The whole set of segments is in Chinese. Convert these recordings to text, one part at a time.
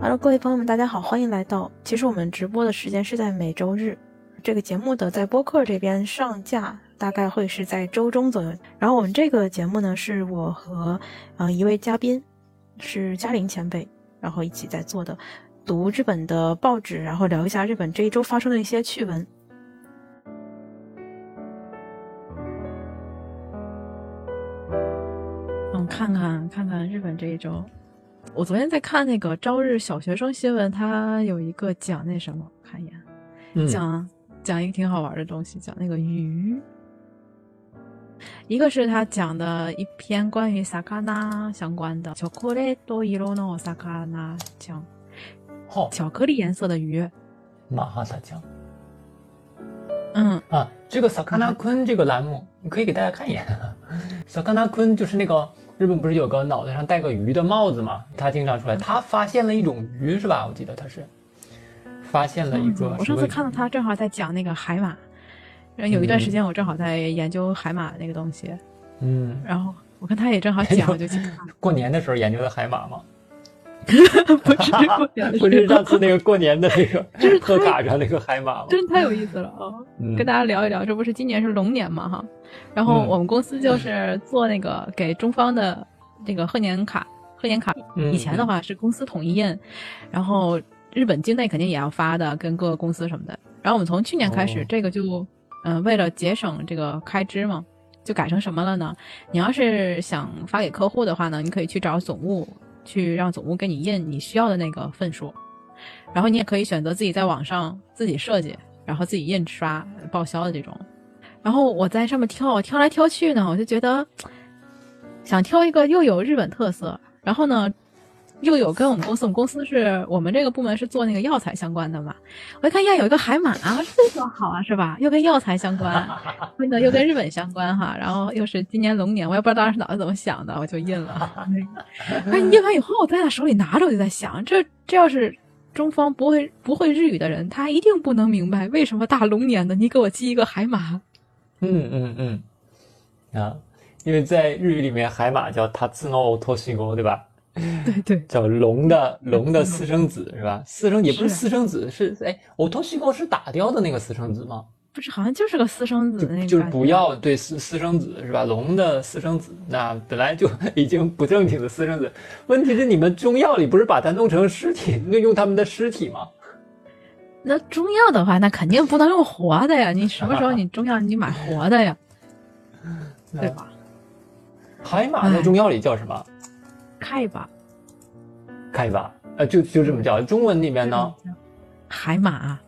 Hello，各位朋友们，大家好，欢迎来到。其实我们直播的时间是在每周日，这个节目的在播客这边上架大概会是在周中左右。然后我们这个节目呢，是我和呃一位嘉宾，是嘉玲前辈，然后一起在做的，读日本的报纸，然后聊一下日本这一周发生的一些趣闻。嗯，看看看看日本这一周。我昨天在看那个朝日小学生新闻，他有一个讲那什么，看一眼，讲讲一个挺好玩的东西，讲那个鱼。一个是他讲的一篇关于萨卡纳相关的，巧克力多伊罗诺萨卡纳讲，巧克力颜色的鱼。马哈萨讲。嗯啊，这个萨卡纳坤这个栏目，你可以给大家看一眼。萨卡纳坤就是那个。日本不是有个脑袋上戴个鱼的帽子吗？他经常出来。他发现了一种鱼，是吧？我记得他是发现了一个。我上次看到他正好在讲那个海马，有一段时间我正好在研究海马那个东西。嗯。然后我看他也正好讲，我就去看。过年的时候研究的海马吗？不 是过年的，不是上次那个过年的那个，就是贺卡上那个海马吗？真太有意思了啊！跟大家聊一聊，这不是今年是龙年嘛哈？然后我们公司就是做那个给中方的那个贺年卡，贺年卡以前的话是公司统一印，然后日本境内肯定也要发的，跟各个公司什么的。然后我们从去年开始，这个就嗯为了节省这个开支嘛，就改成什么了呢？你要是想发给客户的话呢，你可以去找总务。去让总部给你印你需要的那个份数，然后你也可以选择自己在网上自己设计，然后自己印刷报销的这种。然后我在上面挑，我挑来挑去呢，我就觉得想挑一个又有日本特色，然后呢。又有跟我们公司，我们公司是我们这个部门是做那个药材相关的嘛。我一看呀，有一个海马，这多好啊，是吧？又跟药材相关，那个又跟日本相关哈。然后又是今年龙年，我也不知道当时脑子怎么想的，我就印了。哎，印完以后，我在他手里拿着，我就在想，这这要是中方不会不会日语的人，他一定不能明白为什么大龙年的你给我寄一个海马。嗯嗯嗯，啊，因为在日语里面，海马叫塔兹诺托西ゴ，对吧？对对，叫龙的龙的私生子是吧？私生也不是私生子，是哎，我托西沟是打掉的那个私生子吗？不是，好像就是个私生子那个。就是不要对私私生子是吧？龙的私生子，那本来就 已经不正经的私生子。问题是你们中药里不是把它弄成尸体，那用他们的尸体吗？那中药的话，那肯定不能用活的呀！你什么时候你中药你买活的呀？对吧？海马在中药里叫什么？开吧，开吧，呃，就就这么叫。中文里面呢，海马，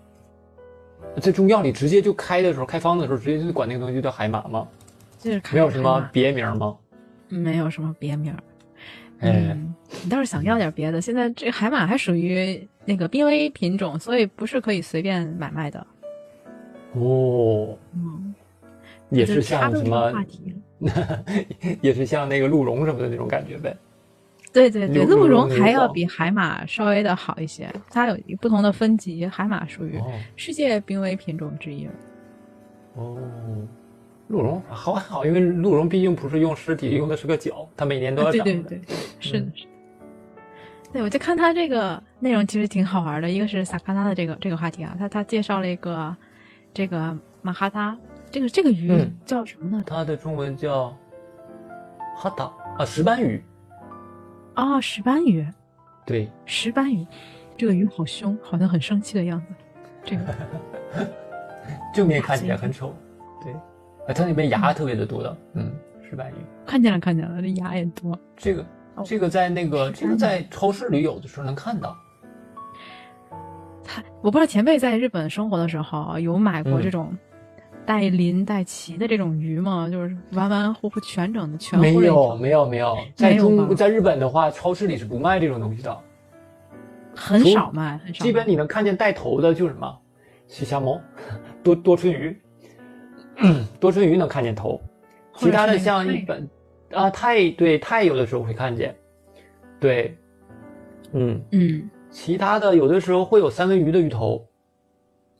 在中药里直接就开的时候，开方的时候直接就管那个东西就叫海马吗？就是没有什么别名吗？没有什么别名。嗯，你倒是想要点别的。现在这海马还属于那个濒危品种，所以不是可以随便买卖的。哦，嗯，也是像什么？也是像那个鹿茸什么的那种感觉呗。对对对，鹿茸还要比海马稍微的好一些，它有不同的分级，海马属于世界濒危品种之一。哦，鹿茸好还好，因为鹿茸毕竟不是用尸体，用的是个脚，它每年都要长。对对对，是的，是的。对，我就看它这个内容其实挺好玩的，一个是萨卡纳的这个这个话题啊，他他介绍了一个这个马哈达。这个这个鱼叫什么呢？它的中文叫哈达啊，石斑鱼。哦，石斑鱼。对，石斑鱼，这个鱼好凶，好像很生气的样子。这个 正面看起来很丑，对，啊，它那边牙特别的多的，嗯，石斑鱼。看见了，看见了，这牙也多。这个这个在那个这个在超市里有的时候能看到。他我不知道前辈在日本生活的时候有买过这种。带鳞带鳍的这种鱼吗？就是完完乎乎全整的全。没有没有没有，在中在日本的话，超市里是不卖这种东西的，很少卖，很少。基本你能看见带头的，就是什么西虾猫、多多春鱼，多春鱼能看见头，其他的像日本啊泰对泰有的时候会看见，对，嗯嗯，其他的有的时候会有三文鱼的鱼头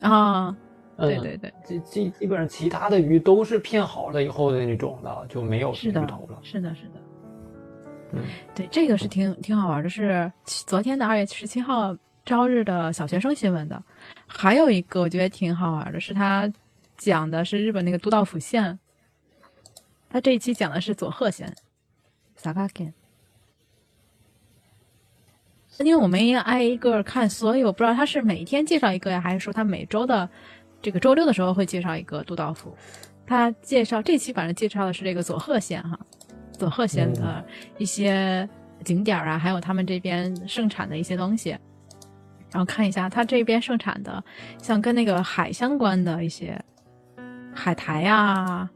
啊。对对对，基基基本上其他的鱼都是片好了以后的那种的，就没有鱼头了。是的，是的。嗯，对，这个是挺挺好玩的，是昨天的二月十七号朝日的小学生新闻的。还有一个我觉得挺好玩的，是他讲的是日本那个都道府县。他这一期讲的是佐贺县。萨嘎县。因为我们要挨一个看，所以我不知道他是每天介绍一个呀，还是说他每周的这个周六的时候会介绍一个都道府。他介绍这期反正介绍的是这个佐贺县哈，佐贺县的一些景点啊，还有他们这边盛产的一些东西。然后看一下他这边盛产的，像跟那个海相关的一些海苔啊，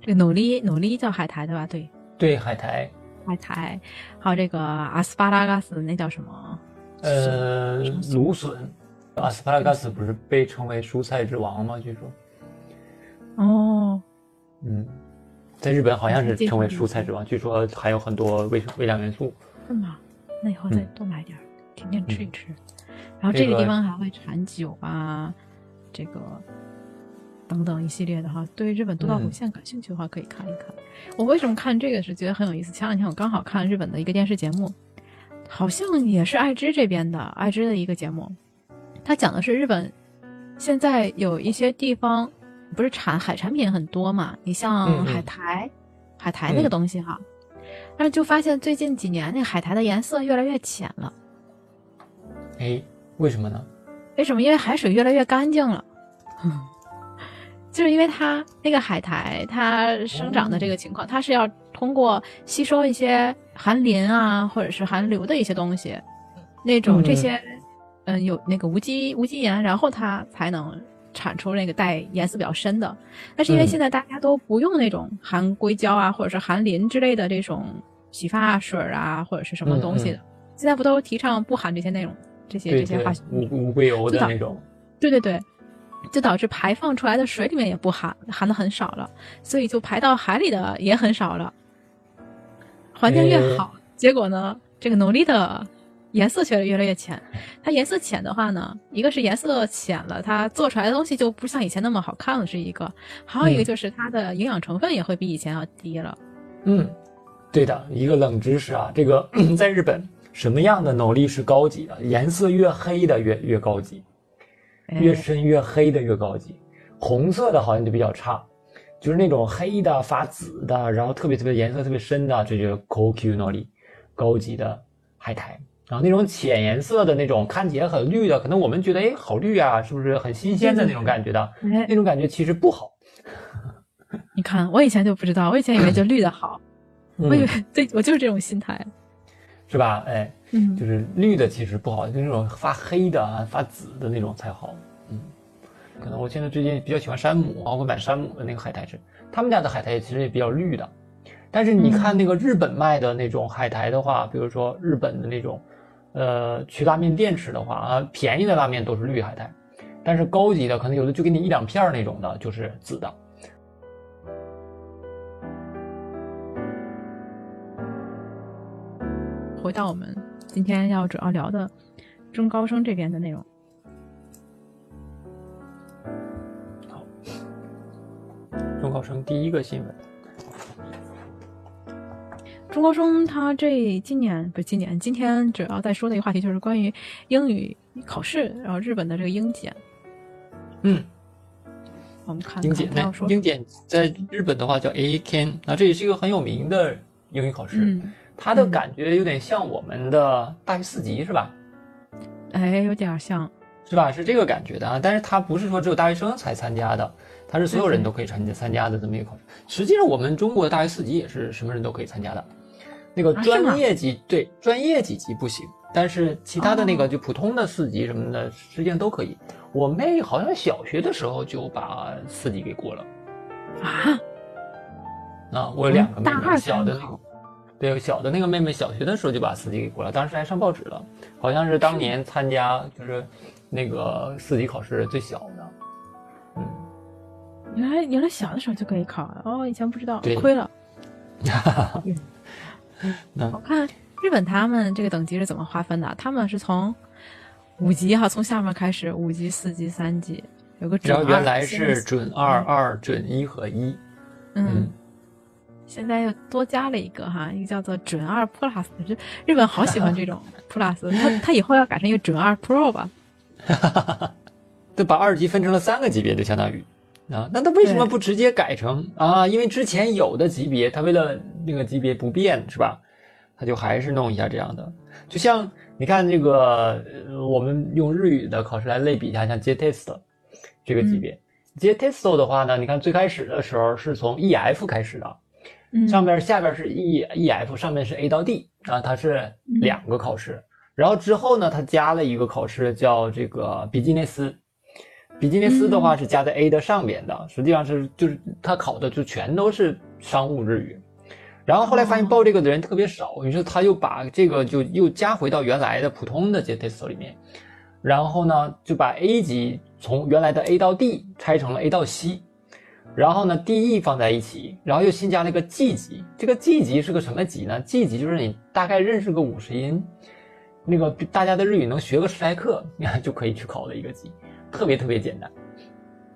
这个努力努力叫海苔对吧？对，对海苔。海苔，还有这个阿斯巴拉嘎斯，那叫什么？呃，芦笋。阿斯帕拉加斯不是被称为蔬菜之王吗？据说。哦。嗯，在日本好像是称为蔬菜之王，据说含有很多微微量元素。是吗？那以后再多买点，天天吃一吃。然后这个地方还会产酒啊，这个。等等一系列的哈，对日本都道府县感兴趣的话，可以看一看。我为什么看这个是觉得很有意思？前两天我刚好看日本的一个电视节目，好像也是爱知这边的爱知的一个节目，它讲的是日本现在有一些地方不是产海产品很多嘛？你像海苔，海苔那个东西哈，但是就发现最近几年那海苔的颜色越来越浅了。哎，为什么呢？为什么？因为海水越来越干净了。就是因为它那个海苔，它生长的这个情况，它是要通过吸收一些含磷啊，或者是含硫的一些东西，那种这些，嗯，有那个无机无机盐，然后它才能产出那个带颜色比较深的。但是因为现在大家都不用那种含硅胶啊，或者是含磷之类的这种洗发水啊，或者是什么东西的，现在不都提倡不含这些内容，这些这些化学无无硅油的那种？对对对。就导致排放出来的水里面也不含，含的很少了，所以就排到海里的也很少了。环境越好，结果呢，这个努力的颜色却越来越浅。它颜色浅的话呢，一个是颜色浅了，它做出来的东西就不像以前那么好看了，是一个；还有一个就是它的营养成分也会比以前要低了。嗯，对的，一个冷知识啊，这个 在日本，什么样的努力是高级的？颜色越黑的越越高级。越深越黑的越高级，红色的好像就比较差，就是那种黑的发紫的，然后特别特别颜色特别深的，这就是 Koku Nori，高级的海苔。然后那种浅颜色的那种看起来很绿的，可能我们觉得哎好绿啊，是不是很新鲜的那种感觉的？那种感觉其实不好。你看，我以前就不知道，我以前以为就绿的好，我以为对我就是这种心态。是吧？哎，嗯，就是绿的其实不好，就那种发黑的啊、发紫的那种才好。嗯，可能我现在最近比较喜欢山姆，我会买山姆的那个海苔吃。他们家的海苔其实也比较绿的，但是你看那个日本卖的那种海苔的话，比如说日本的那种，呃，去拉面店吃的话啊，便宜的拉面都是绿海苔，但是高级的可能有的就给你一两片那种的，就是紫的。回到我们今天要主要聊的中高生这边的内容。好，中高生第一个新闻。中高生他这今年不是今年，今天主要在说的一个话题就是关于英语考试，然后日本的这个英检。嗯，我们看英检，英检在日本的话叫 A Can，那这也是一个很有名的英语考试。它的感觉有点像我们的大学四级，是吧？哎，有点像，是吧？是这个感觉的啊。但是它不是说只有大学生才参加的，它是所有人都可以参加参加的这么一个考试。实际上，我们中国的大学四级也是什么人都可以参加的。那个专业级对专业几级不行，但是其他的那个就普通的四级什么的，实际上都可以。我妹好像小学的时候就把四级给过了。啊？啊，我有两个妹妹小的那个。对，小的那个妹妹小学的时候就把四级给过了，当时还上报纸了，好像是当年参加就是那个四级考试最小的。嗯，原来原来小的时候就可以考哦，以前不知道，亏了。哈 哈。我看日本他们这个等级是怎么划分的？他们是从五级哈，从下面开始，五级、四级、三级，有个准二。原来是准二、二准一和一。嗯。现在又多加了一个哈，一个叫做准二 Plus，就日本好喜欢这种 Plus，他他以后要改成一个准二 Pro 吧？哈哈哈哈都把二级分成了三个级别，就相当于啊，那他为什么不直接改成啊？因为之前有的级别，他为了那个级别不变是吧？他就还是弄一下这样的，就像你看这个，我们用日语的考试来类比一下，像 JTEST 这个级别，JTEST 的话呢，你看最开始的时候是从 EF 开始的，上边下边是 E EF，上面是 A 到 D 啊，它是两个考试。然后之后呢，它加了一个考试叫这个比基内斯，比基尼斯的话是加在 A 的上边的，实际上是就是他考的就全都是商务日语。然后后来发现报这个的人特别少，于是他又把这个就又加回到原来的普通的 JTS 里面，然后呢就把 A 级从原来的 A 到 D 拆成了 A 到 C，然后呢 DE 放在一起，然后又新加了一个 G 级。这个 G 级是个什么级呢？G 级就是你大概认识个五十音。那个大家的日语能学个十来课，你看就可以去考的一个级，特别特别简单。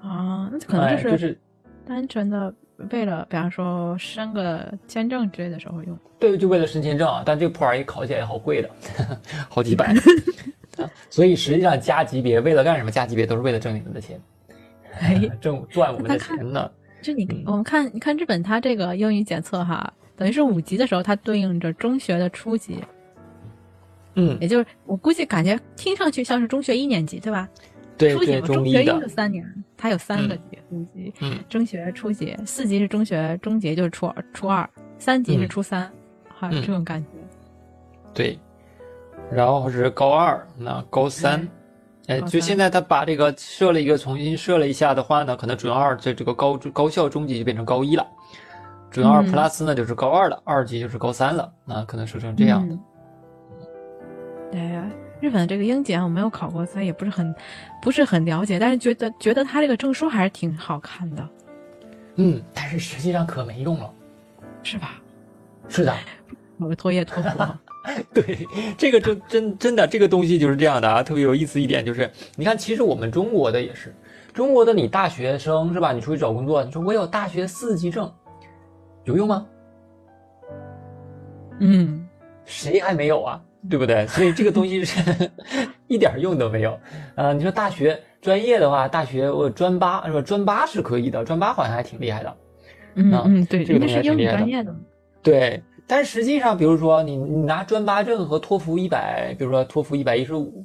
啊，那可能就是单纯的为了，比方说申个签证之类的时候用。对，就为了申签证啊。但这个破玩意考起来也好贵的，好几百。所以实际上加级别为了干什么？加级别都是为了挣你们的钱，哎 挣赚我们的钱呢。就你我们看，你看日本它这个英语检测哈，等于是五级的时候，它对应着中学的初级。嗯，也就是我估计感觉听上去像是中学一年级，对吧？对，初级中学又是三年，它有三个级，五级，嗯，中学初级，四级是中学中级，就是初二，初二，三级是初三，哈，这种感觉。对，然后是高二，那高三，哎，就现在他把这个设了一个重新设了一下的话呢，可能准二这这个高高校中级就变成高一了，准二 plus 呢就是高二了，二级就是高三了，那可能设成这样的。对，日本的这个英检我没有考过，所以也不是很，不是很了解。但是觉得觉得他这个证书还是挺好看的。嗯，但是实际上可没用了，是吧？是的，考个托业托福。对，这个真真真的这个东西就是这样的啊。特别有意思一点就是，你看，其实我们中国的也是，中国的你大学生是吧？你出去找工作，你说我有大学四级证，有用吗？嗯，谁还没有啊？对不对？所以这个东西是 一点用都没有啊！你说大学专业的话，大学我专八是吧？专八是可以的，专八好像还挺厉害的。嗯嗯，对，这个东西挺厉害的。对，但实际上，比如说你你拿专八证和托福一百，比如说托福一百一十五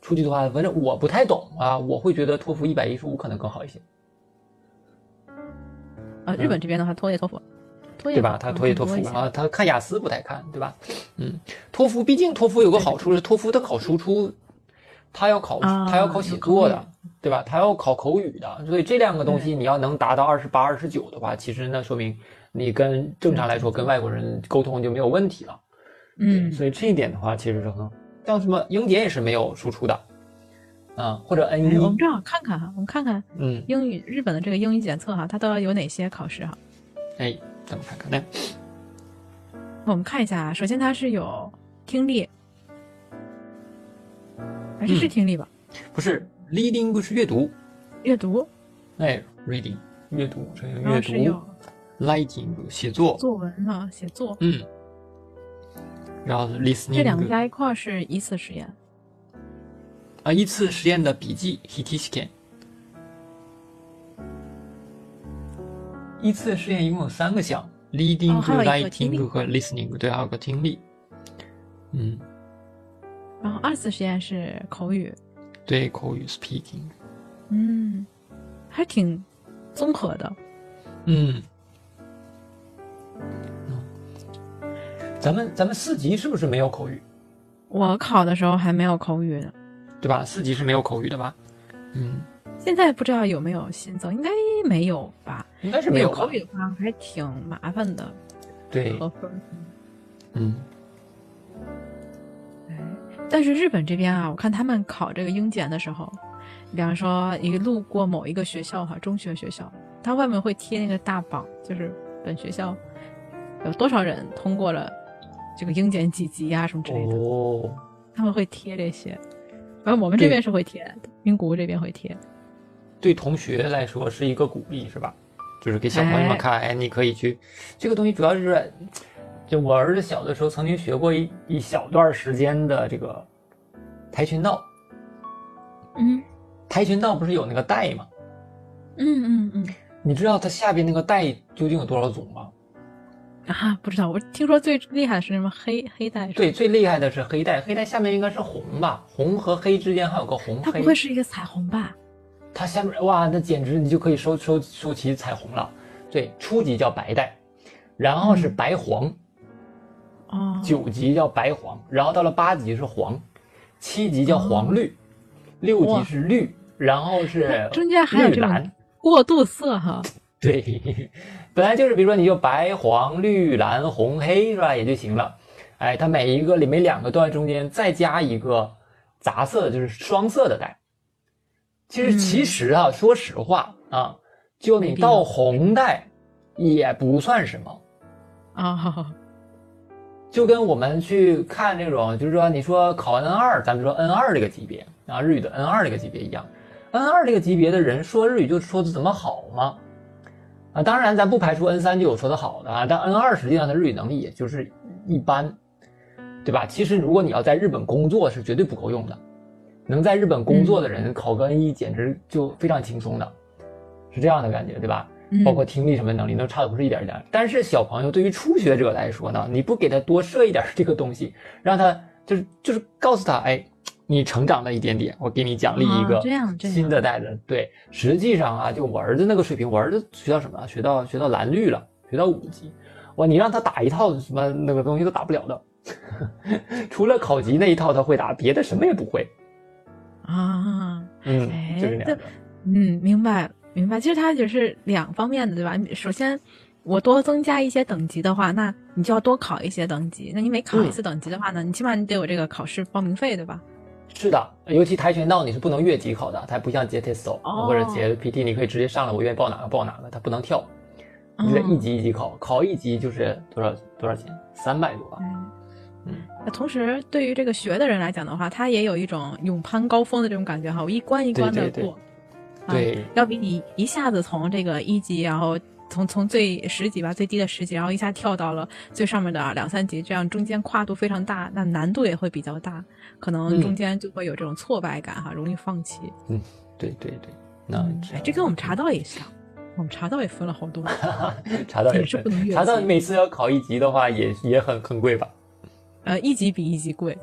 出去的话，反正我不太懂啊，我会觉得托福一百一十五可能更好一些。啊，日本这边的话，托业托福。对吧？他托业托福啊，他看雅思不太看，对吧？嗯，托福毕竟托福有个好处是托福它考输出，他要考他要考写作的，对吧？他要考口语的，所以这两个东西你要能达到二十八、二十九的话，其实那说明你跟正常来说跟外国人沟通就没有问题了。嗯，所以这一点的话其实是很像什么英检也是没有输出的，啊，或者 N 一。我们正好看看哈，我们看看嗯英语日本的这个英语检测哈，它都要有哪些考试哈？哎。咱们看看来，我们看一下啊。首先，它是有听力，还是是听力吧？不是，reading 不是阅读，阅读。哎，reading 阅读，这个阅读。writing 写作，作文啊，写作。嗯。然后 listening 这两个加一块是一次实验。啊，一次实验的笔记 h 一次试验一共有三个项：reading、writing 和 listening。对，还有个听力。嗯。然后二次实验是口语。对，口语 speaking。嗯，还挺综合的。嗯。咱们咱们四级是不是没有口语？我考的时候还没有口语呢。对吧？四级是没有口语的吧？嗯。现在不知道有没有新增，应该没有吧？应该是没有。口语的话还挺麻烦的。对。嗯。哎，但是日本这边啊，我看他们考这个英检的时候，比方说一路过某一个学校哈，中学学校，它外面会贴那个大榜，就是本学校有多少人通过了这个英检几级啊什么之类的。哦。他们会贴这些，然后我们这边是会贴，名古屋这边会贴。对同学来说是一个鼓励，是吧？就是给小朋友们看，哎，你可以去。这个东西主要是，就我儿子小的时候曾经学过一一小段时间的这个跆拳道。嗯，跆拳道不是有那个带吗？嗯嗯嗯。你知道它下边那个带究竟有多少种吗？啊，不知道。我听说最厉害的是什么黑黑带？对，最厉害的是黑带。黑带下面应该是红吧？红和黑之间还有个红黑。它不会是一个彩虹吧？它下面哇，那简直你就可以收收收齐彩虹了。对，初级叫白带，然后是白黄，哦，九级叫白黄，然后到了八级是黄，七级叫黄绿，六级是绿，然后是中间还有这蓝。过渡色哈。对，本来就是比如说你就白黄绿蓝红黑是吧？也就行了，哎，它每一个里面两个段中间再加一个杂色的，就是双色的带。其实，其实啊，说实话啊，就你到红带，也不算什么啊。就跟我们去看这种，就是说，你说考 N 二，咱们说 N 二这个级别啊，日语的 N 二这个级别一样。N 二这个级别的人说日语就说的怎么好吗？啊，当然咱不排除 N 三就有说的好的啊，但 N 二实际上的日语能力也就是一般，对吧？其实如果你要在日本工作，是绝对不够用的。能在日本工作的人考个 N 一简直就非常轻松的，是这样的感觉，对吧？包括听力什么能力都差的不是一点一点。但是小朋友对于初学者来说呢，你不给他多设一点这个东西，让他就是就是告诉他，哎，你成长了一点点，我给你奖励一个新的袋子。对，实际上啊，就我儿子那个水平，我儿子学到什么？学到学到蓝绿了，学到五级。哇，你让他打一套什么那个东西都打不了的，除了考级那一套他会打，别的什么也不会。啊，嗯，就是这样。嗯，明白明白。其实它就是两方面的，对吧？首先，我多增加一些等级的话，那你就要多考一些等级。那你每考一次等级的话呢，你起码你得有这个考试报名费，对吧？是的，尤其跆拳道你是不能越级考的，它不像接 t e s t 或者 JPT，你可以直接上来，我愿意报哪个报哪个，它不能跳，你得一级一级考，考一级就是多少多少钱？三百多吧。嗯，那同时对于这个学的人来讲的话，他也有一种勇攀高峰的这种感觉哈，我一关一关的过，对，要比你一下子从这个一级，然后从从最十级吧，最低的十级，然后一下跳到了最上面的两三级，这样中间跨度非常大，那难度也会比较大，可能中间就会有这种挫败感哈，容易放弃。嗯，对对对，那这跟我们茶道也像，我们茶道也分了好多，茶道也是不能越茶道每次要考一级的话，也也很很贵吧？呃，一级比一级贵。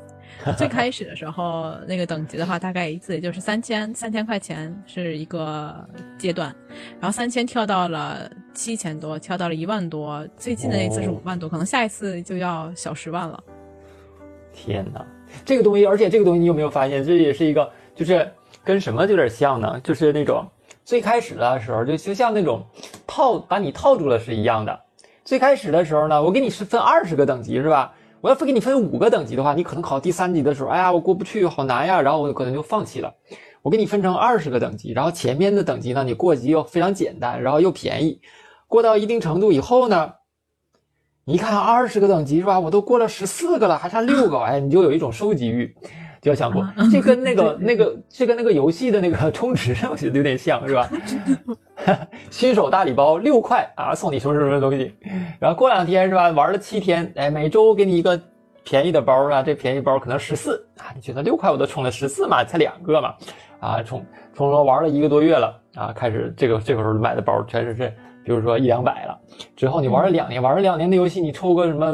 最开始的时候，那个等级的话，大概一次也就是三千三千块钱是一个阶段，然后三千跳到了七千多，跳到了一万多，最近的那次是五万多，可能下一次就要小十万了。天哪，这个东西，而且这个东西你有没有发现，这也是一个，就是跟什么有点像呢？就是那种最开始的时候，就就像那种套把你套住了是一样的。最开始的时候呢，我给你是分二十个等级，是吧？我要分给你分五个等级的话，你可能考第三级的时候，哎呀，我过不去，好难呀，然后我可能就放弃了。我给你分成二十个等级，然后前面的等级呢，你过级又非常简单，然后又便宜。过到一定程度以后呢，你看二十个等级是吧？我都过了十四个了，还差六个，哎，你就有一种收集欲。就要想过，这跟那个 那个，这跟那个游戏的那个充值，我觉得有点像是吧？新手大礼包六块啊，送你什么什么东西，然后过两天是吧？玩了七天，哎，每周给你一个便宜的包啊，这便宜包可能十四啊，你觉得六块我都充了十四嘛，才两个嘛，啊，充充了玩了一个多月了啊，开始这个这个时候买的包全是这，比如说一两百了，之后你玩了两年，玩了两年的游戏，你抽个什么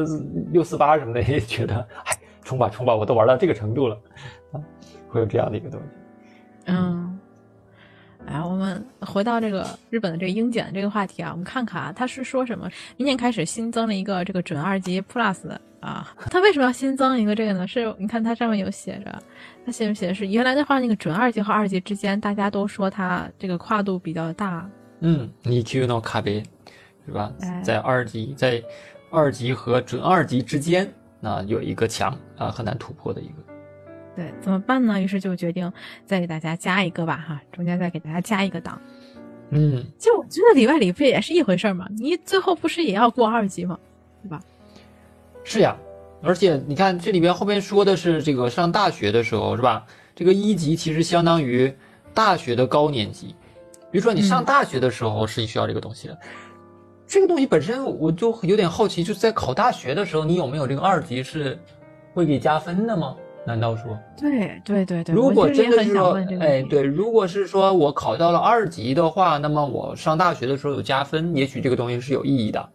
六四八什么的，也觉得哎。冲吧冲吧，我都玩到这个程度了，啊，会有这样的一个东西。嗯，哎，我们回到这个日本的这个英检这个话题啊，我们看看啊，他是说什么？明年开始新增了一个这个准二级 Plus 啊，他为什么要新增一个这个呢？是你看它上面有写着，它写着写的是原来的话，那个准二级和二级之间，大家都说它这个跨度比较大。嗯，你就那卡别是吧？在二级，在二级和准二级之间。那有一个墙啊，很难突破的一个。对，怎么办呢？于是就决定再给大家加一个吧，哈，中间再给大家加一个档。嗯，其实我觉得里外里不也是一回事儿吗？你最后不是也要过二级吗？对吧？是呀，而且你看这里边后面说的是这个上大学的时候是吧？这个一级其实相当于大学的高年级，比如说你上大学的时候是需要这个东西的，这个东西本身我就有点好奇，就是在考大学的时候，你有没有这个二级是会给加分的吗？难道说？对对对对。如果真的是说，哎，对，如果是说我考到了二级的话，那么我上大学的时候有加分，也许这个东西是有意义的，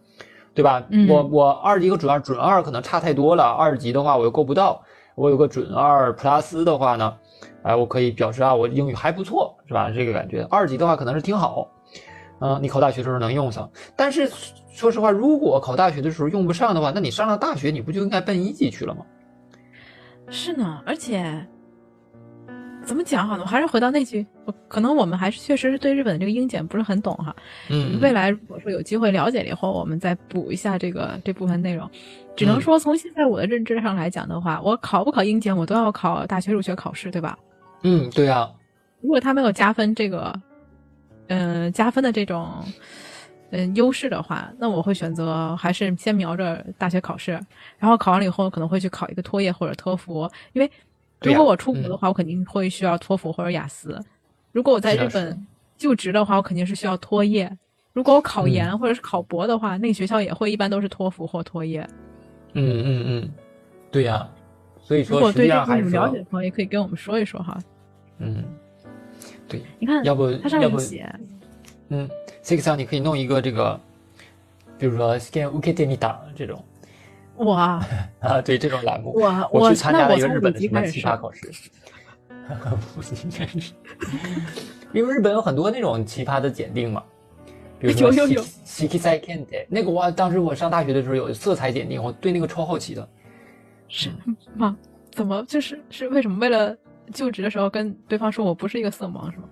对吧？我我二级和准二，准二可能差太多了，二级的话我又够不到，我有个准二 plus 的话呢，哎，我可以表示啊，我英语还不错，是吧？这个感觉。二级的话可能是挺好，嗯，你考大学的时候能用上。但是说实话，如果考大学的时候用不上的话，那你上了大学，你不就应该奔一级去了吗？是呢，而且怎么讲好呢？我还是回到那句，可能我们还是确实是对日本的这个英检不是很懂哈。嗯，未来如果说有机会了解了以后，我们再补一下这个这部分内容。只能说从现在我的认知上来讲的话，我考不考英检，我都要考大学入学考试，对吧？嗯，对啊。如果他没有加分这个，嗯，加分的这种。嗯，优势的话，那我会选择还是先瞄着大学考试，然后考完了以后可能会去考一个托业或者托福，因为如果我出国的话，我肯定会需要托福或者雅思。如果我在日本就职的话，我肯定是需要托业。如果我考研或者是考博的话，那个学校也会一般都是托福或托业。嗯嗯嗯，对呀。所以说，如果对这部分了解的朋友，也可以跟我们说一说哈。嗯，对。你看，要不它上面写，嗯。Six 上你可以弄一个这个，比如说 Scan Ukete Nita 这种，哇 啊，对这种栏目，我我去参加了一个日本的什么奇葩考试，因为日本有很多那种奇葩的检定嘛，比如说 Sikisai Kente 那个哇，当时我上大学的时候有色彩检定，我对那个超好奇的，是吗？怎么就是是为什么为了就职的时候跟对方说我不是一个色盲是吗？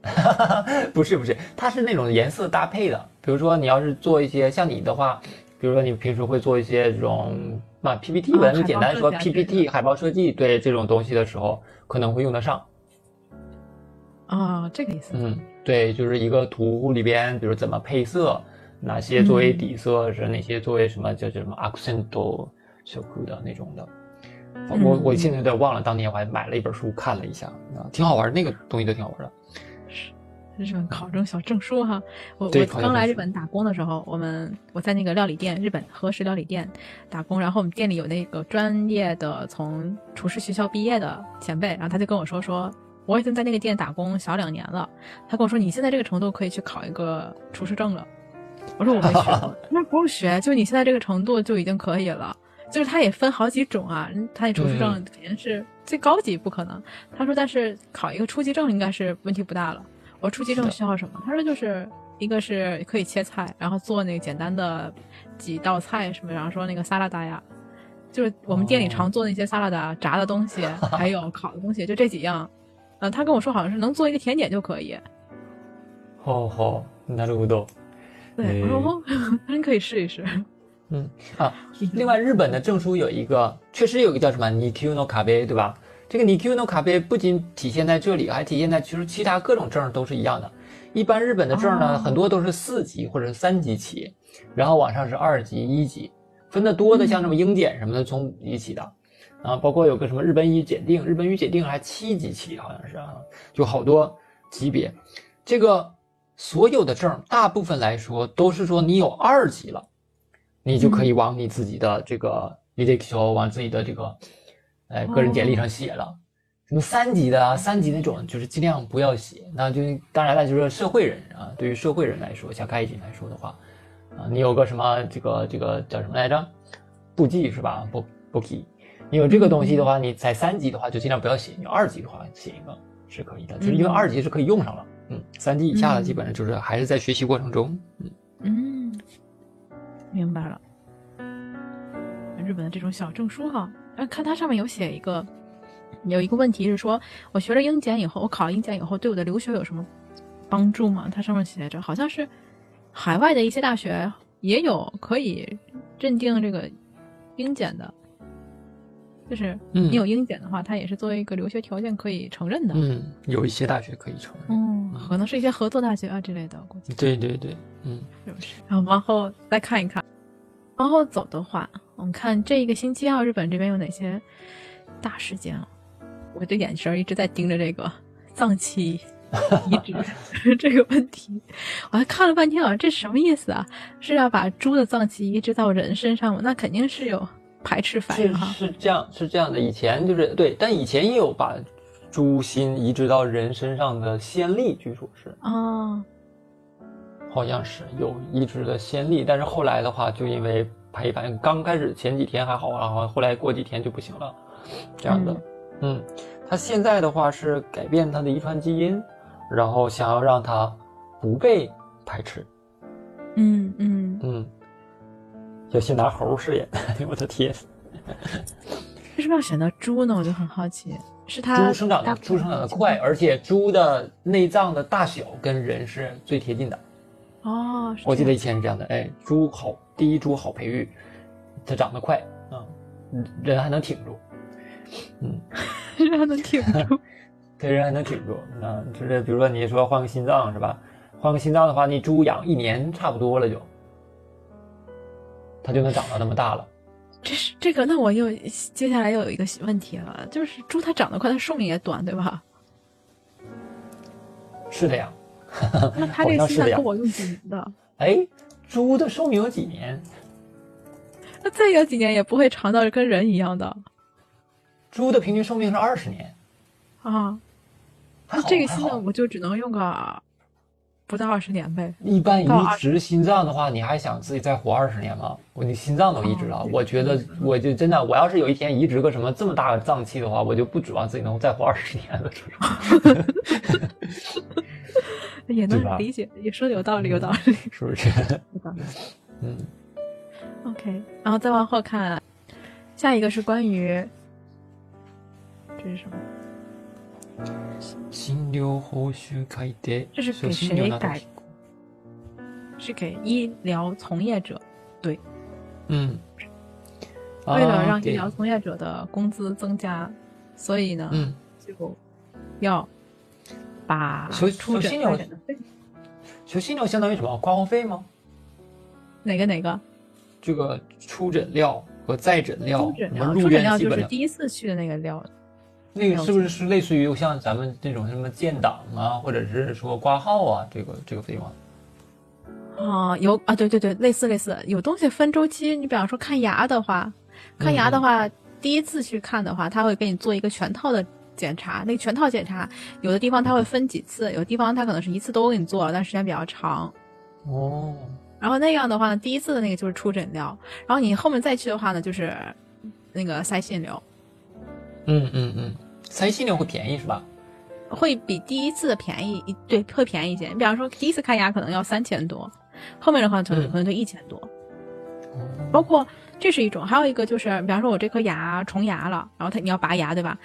不是不是，它是那种颜色搭配的。比如说，你要是做一些像你的话，比如说你平时会做一些这种啊 PPT 文，简单说 PPT 海报设计，对这种东西的时候可能会用得上。啊，这个意思。嗯，对，就是一个图里边，比如怎么配色，哪些作为底色，是哪些作为什么叫叫什么 accent 小库的那种的。我我现在有点忘了，当年我还买了一本书看了一下，啊，挺好玩，那个东西都挺好玩的。是日本考这种小证书哈，我我刚来日本打工的时候，我们我在那个料理店，日本和食料理店打工，然后我们店里有那个专业的从厨师学校毕业的前辈，然后他就跟我说说，我已经在那个店打工小两年了，他跟我说你现在这个程度可以去考一个厨师证了，我说我没学，那不用学，就你现在这个程度就已经可以了，就是他也分好几种啊，他那厨师证肯定是最高级不可能，他说但是考一个初级证应该是问题不大了。我初级证需要什么？他说就是一个是可以切菜，然后做那个简单的几道菜什么，然后说那个沙拉达呀，就是我们店里常做那些沙拉达炸的东西，还有烤的东西，就这几样。嗯，他跟我说好像是能做一个甜点就可以。好好，なるほど。对，我说真可以试一试。 嗯啊，另外日本的证书有一个，确实有一个叫什么 Nikko no Kabe，对吧？这个尼 Q 诺卡贝不仅体现在这里，还体现在其实其他各种证都是一样的。一般日本的证呢，很多都是四级或者三级起，然后往上是二级、一级，分的多的像什么英检什么的从一起的，啊，包括有个什么日本语检定，日本语检定还七级起，好像是啊，就好多级别。这个所有的证大部分来说都是说你有二级了，你就可以往你自己的这个你得求往自己的这个。哎，个人简历上写了，什么三级的啊，三级那种就是尽量不要写。那就当然了，就是社会人啊，对于社会人来说，像开井来说的话，啊，你有个什么这个这个叫什么来着？簿记是吧？簿簿记，你有这个东西的话，你在三级的话就尽量不要写。你二级的话写一个是可以的，就是因为二级是可以用上了。嗯，三级以下的基本上就是还是在学习过程中。嗯嗯，明白了。日本的这种小证书哈。看它上面有写一个，有一个问题是说，我学了英检以后，我考了英检以后，对我的留学有什么帮助吗？它上面写着，好像是海外的一些大学也有可以认定这个英检的，就是你有英检的话，它也是作为一个留学条件可以承认的。嗯，有一些大学可以承认。嗯，可能是一些合作大学啊之类的，估计。对对对，嗯，是不是？然后往后再看一看，往后走的话。我们看这一个星期啊，日本这边有哪些大事件啊？我的眼神一直在盯着这个藏期移植这个问题，我还看了半天啊，这什么意思啊？是要把猪的脏器移植到人身上吗？那肯定是有排斥反应哈。是这样，是这样的。以前就是对，但以前也有把猪心移植到人身上的先例，据说是啊，好像是有移植的先例，但是后来的话，就因为排异反应，刚开始前几天还好，然后后来过几天就不行了，这样的。嗯，他现在的话是改变他的遗传基因。然后想要让他不被排斥，嗯嗯嗯，要先拿猴试验，我的天！为什么要选择猪呢？我就很好奇，是它猪生长的猪生长的快，而且猪的内脏的大小跟人是最贴近的。哦，我记得以前是这样的，哎，猪好，第一猪好培育，它长得快啊，人还能挺住，嗯，人还能挺住。对人还能挺住，啊，就是比如说你说换个心脏是吧？换个心脏的话，那猪养一年差不多了就，它就能长到那么大了。这是这个，那我又接下来又有一个问题了，就是猪它长得快，它寿命也短，对吧？是的呀。那它 这个心脏够我用几年的？哎，猪的寿命有几年？那再有几年也不会长到跟人一样的。猪的平均寿命是二十年。啊。那这个心脏我就只能用个不到二十年呗。一般移植心脏的话，你还想自己再活二十年吗？我你心脏都移植了，我觉得我就真的，我要是有一天移植个什么这么大的脏器的话，我就不指望自己能再活二十年了。也能理解，也说的有道理，有道理，是不是？嗯。OK，然后再往后看，下一个是关于这是什么？心流后续改的，这是给谁改？是给医疗从业者，对，嗯，为了让医疗从业者的工资增加，所以呢，嗯，就要把出诊心流，求心流相当于什么？挂号费吗？哪个哪个？这个出诊料和再诊料，出诊料就是第一次去的那个料。那个是不是是类似于像咱们这种什么建档啊，或者是说挂号啊，这个这个费用？啊，有啊，对对对，类似类似，有东西分周期。你比方说看牙的话，看牙的话，第一次去看的话，他会给你做一个全套的检查。那个全套检查，有的地方他会分几次，有的地方他可能是一次都给你做了，但时间比较长。哦。然后那样的话呢，第一次的那个就是出诊疗，然后你后面再去的话呢，就是那个塞信流。嗯嗯嗯。塞心流会便宜是吧？会比第一次的便宜一对，会便宜一些。你比方说第一次看牙可能要三千多，后面的话可能可能就一千多。包括这是一种，还有一个就是，比方说我这颗牙虫牙了，然后他你要拔牙对吧？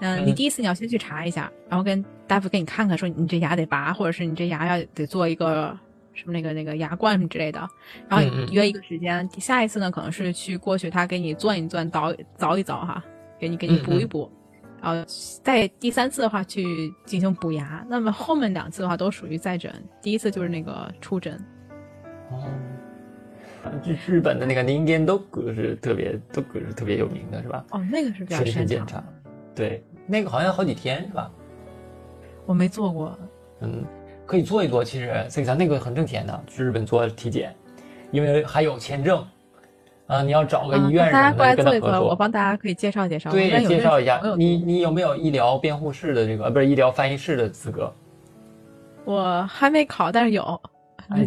嗯，你第一次你要先去查一下，然后跟大夫给你看看，说你这牙得拔，或者是你这牙要得做一个什么那个那个牙冠什么之类的，然后约一个时间。下一次呢，可能是去过去他给你钻一钻，凿凿一凿哈，给你给你补一补。然后，在第三次的话去进行补牙，那么后面两次的话都属于再诊，第一次就是那个出诊。哦，日日本的那个宁间都格是特别都格是特别有名的是吧？哦，那个是比较深检查，对，那个好像好几天是吧？我没做过。嗯，可以做一做，其实这个那个很挣钱的，去日本做体检，因为还有签证。啊，你要找个医院什么的跟他合作，我帮大家可以介绍介绍。对，介绍一下。你你有没有医疗辩护士的这个，不是医疗翻译师的资格？我还没考，但是有，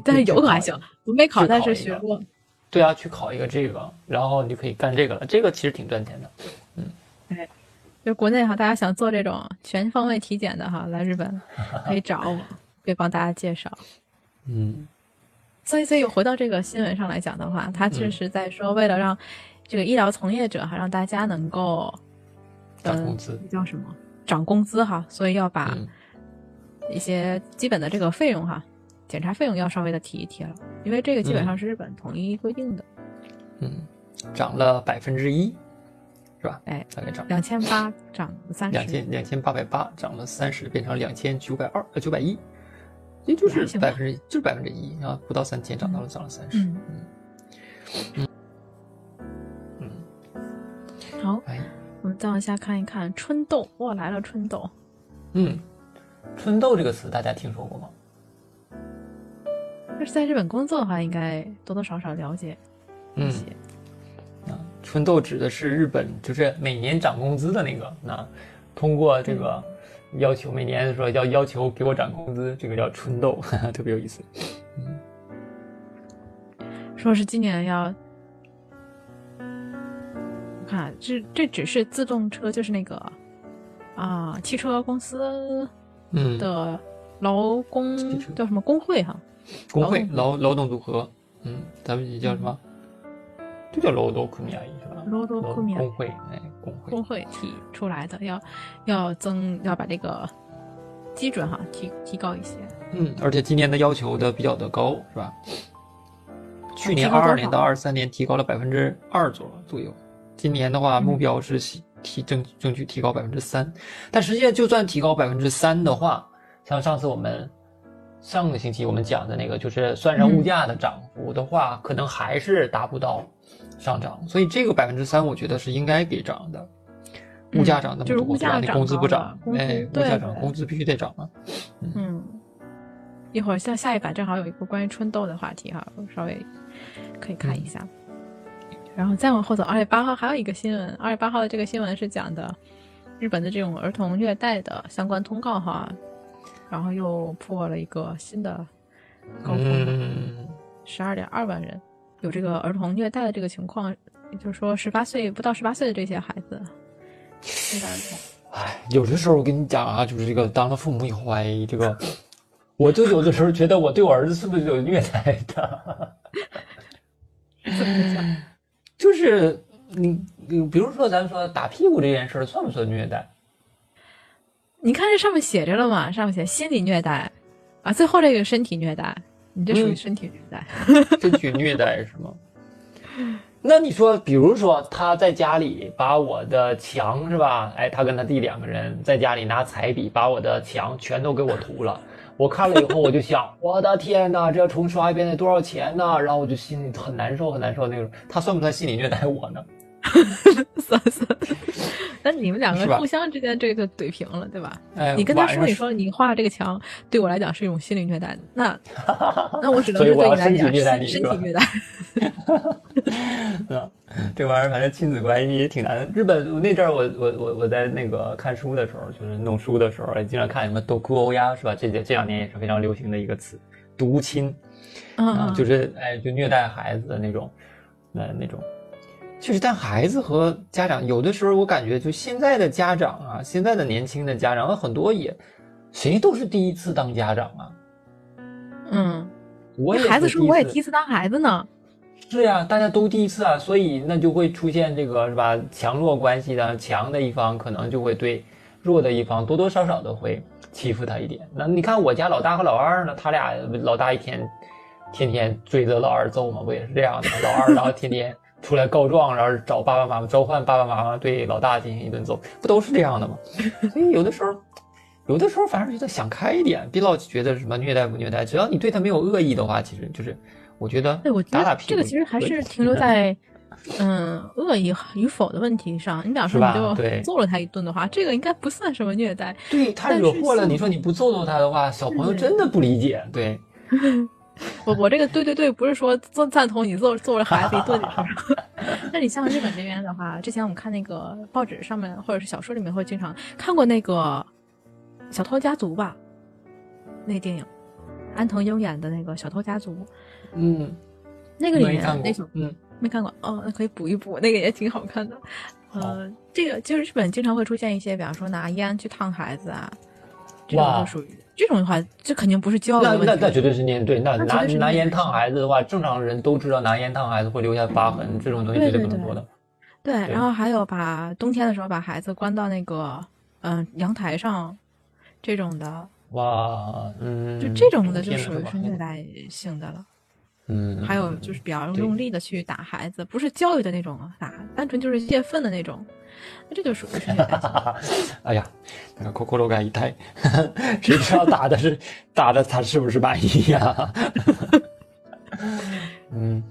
但是有可还行。我没考，但是学过。对啊，去考一个这个，然后你就可以干这个了。这个其实挺赚钱的。嗯，哎，就国内哈，大家想做这种全方位体检的哈，来日本 可以找我，可以帮大家介绍。嗯。所以，所以回到这个新闻上来讲的话，他确实在说，为了让这个医疗从业者哈，让大家能够涨工资，叫什么？涨工资哈，所以要把一些基本的这个费用哈，检查费用要稍微的提一提了，因为这个基本上是日本统一规定的。嗯，涨了百分之一，是吧？哎，大概涨两千八，涨三十。两千两千八百八，涨了三十，变成两千九百二呃九百一。也就是百分之，就是百分之一啊，不到三千涨到了涨了三十，嗯。嗯。嗯，好，我们再往下看一看春豆，哇，来了春豆，嗯，春豆这个词大家听说过吗？要是在日本工作的话，应该多多少少了解一些。啊，春豆指的是日本，就是每年涨工资的那个。那通过这个要求，每年说要要求给我涨工资，这个叫春豆，特别有意思。嗯，说是今年要，我看这这只是自动车，就是那个啊，汽车公司的劳工叫什么工会哈。工会劳劳动组合，嗯，咱们也叫什么？就叫劳动組合是吧？劳动組合工会，哎，工会工会提出来的，要要增要把这个基准哈提提高一些。嗯，而且今年的要求的比较的高，是吧？去年二二年到二三年提高了百分之二左左右，今年的话目标是提争争取提高百分之三，但实际上就算提高百分之三的话，像上次我们。上个星期我们讲的那个，就是算上物价的涨幅的话，可能还是达不到上涨，所以这个百分之三，我觉得是应该给涨的。物价涨那么多，让你工资不涨，哎，物价涨，工资必须得涨嘛。嗯，一会儿像下一版正好有一个关于春豆的话题哈，稍微可以看一下。然后再往后走，二月八号还有一个新闻，二月八号的这个新闻是讲的日本的这种儿童虐待的相关通告哈。然后又破了一个新的高峰，十二点二万人有这个儿童虐待的这个情况，也就是说十八岁不到十八岁的这些孩子，虐待儿童。哎，有的时候我跟你讲啊，就是这个当了父母以后，哎，这个我就有的时候觉得我对我儿子是不是有虐待的？就是你，比如说咱们说打屁股这件事，算不算虐待？你看这上面写着了吗？上面写心理虐待，啊，最后这个身体虐待，你这属于身体虐待，身体虐待是吗？那你说，比如说他在家里把我的墙是吧？哎，他跟他弟两个人在家里拿彩笔把我的墙全都给我涂了，我看了以后我就想，我的天哪，这要重刷一遍得多少钱呢？然后我就心里很难受，很难受那种。他算不算心理虐待我呢？算算，那你们两个互相之间这个就怼平了，对吧？哎你跟他说，你说你画这个墙对我来讲是一种心理虐待，那 那我只能是对你来讲身体虐待。嗯，这玩意儿反正亲子关系也挺难。日本那阵儿，我我我我在那个看书的时候，就是弄书的时候，经常看什么“多哭欧呀”，是吧？这这这两年也是非常流行的一个词，“独亲”，啊，就是哎，就虐待孩子的那种，那那种。就是，但孩子和家长有的时候，我感觉就现在的家长啊，现在的年轻的家长很多也，谁都是第一次当家长啊。嗯，我孩子说我也第一次当孩子呢。是呀，大家都第一次啊，所以那就会出现这个是吧？强弱关系的，强的一方可能就会对弱的一方多多少少的会欺负他一点。那你看我家老大和老二呢，他俩老大一天天天追着老二揍嘛，不也是这样的？老二然后天天。出来告状，然后找爸爸妈妈召唤爸爸妈妈对老大进行一顿揍，不都是这样的吗？所以有的时候，有的时候反正觉得想开一点，别老觉得什么虐待不虐待，只要你对他没有恶意的话，其实就是我觉得打打屁这个其实还是停留在嗯恶意与否的问题上。你比方说你就揍了他一顿的话，这个应该不算什么虐待。对他惹祸了，你说你不揍揍他的话，小朋友真的不理解。对。我我这个对对对，不是说赞赞同你做做着孩子一顿。那你像日本这边的话，之前我们看那个报纸上面或者是小说里面会经常看过那个《小偷家族》吧？那个电影，安藤优演的那个《小偷家族》。嗯，那个里面那种嗯没看过哦，那可以补一补，那个也挺好看的。呃，这个就是日本经常会出现一些，比方说拿烟去烫孩子啊，这种都属于。这种的话，这肯定不是教育问题。那那那绝对是念对。那拿拿烟烫孩子的话，正常人都知道拿烟烫孩子会留下疤痕，这种东西绝对不能做的。对，然后还有把冬天的时候把孩子关到那个嗯阳台上，这种的。哇，嗯，就这种的就属于是虐待性的了。嗯，还有就是比较用力的去打孩子，不是教育的那种打，单纯就是泄愤的那种。那这就属于是。哎呀，那个扣扣肉感一太，谁知道打的是打的他是不是满意呀？嗯，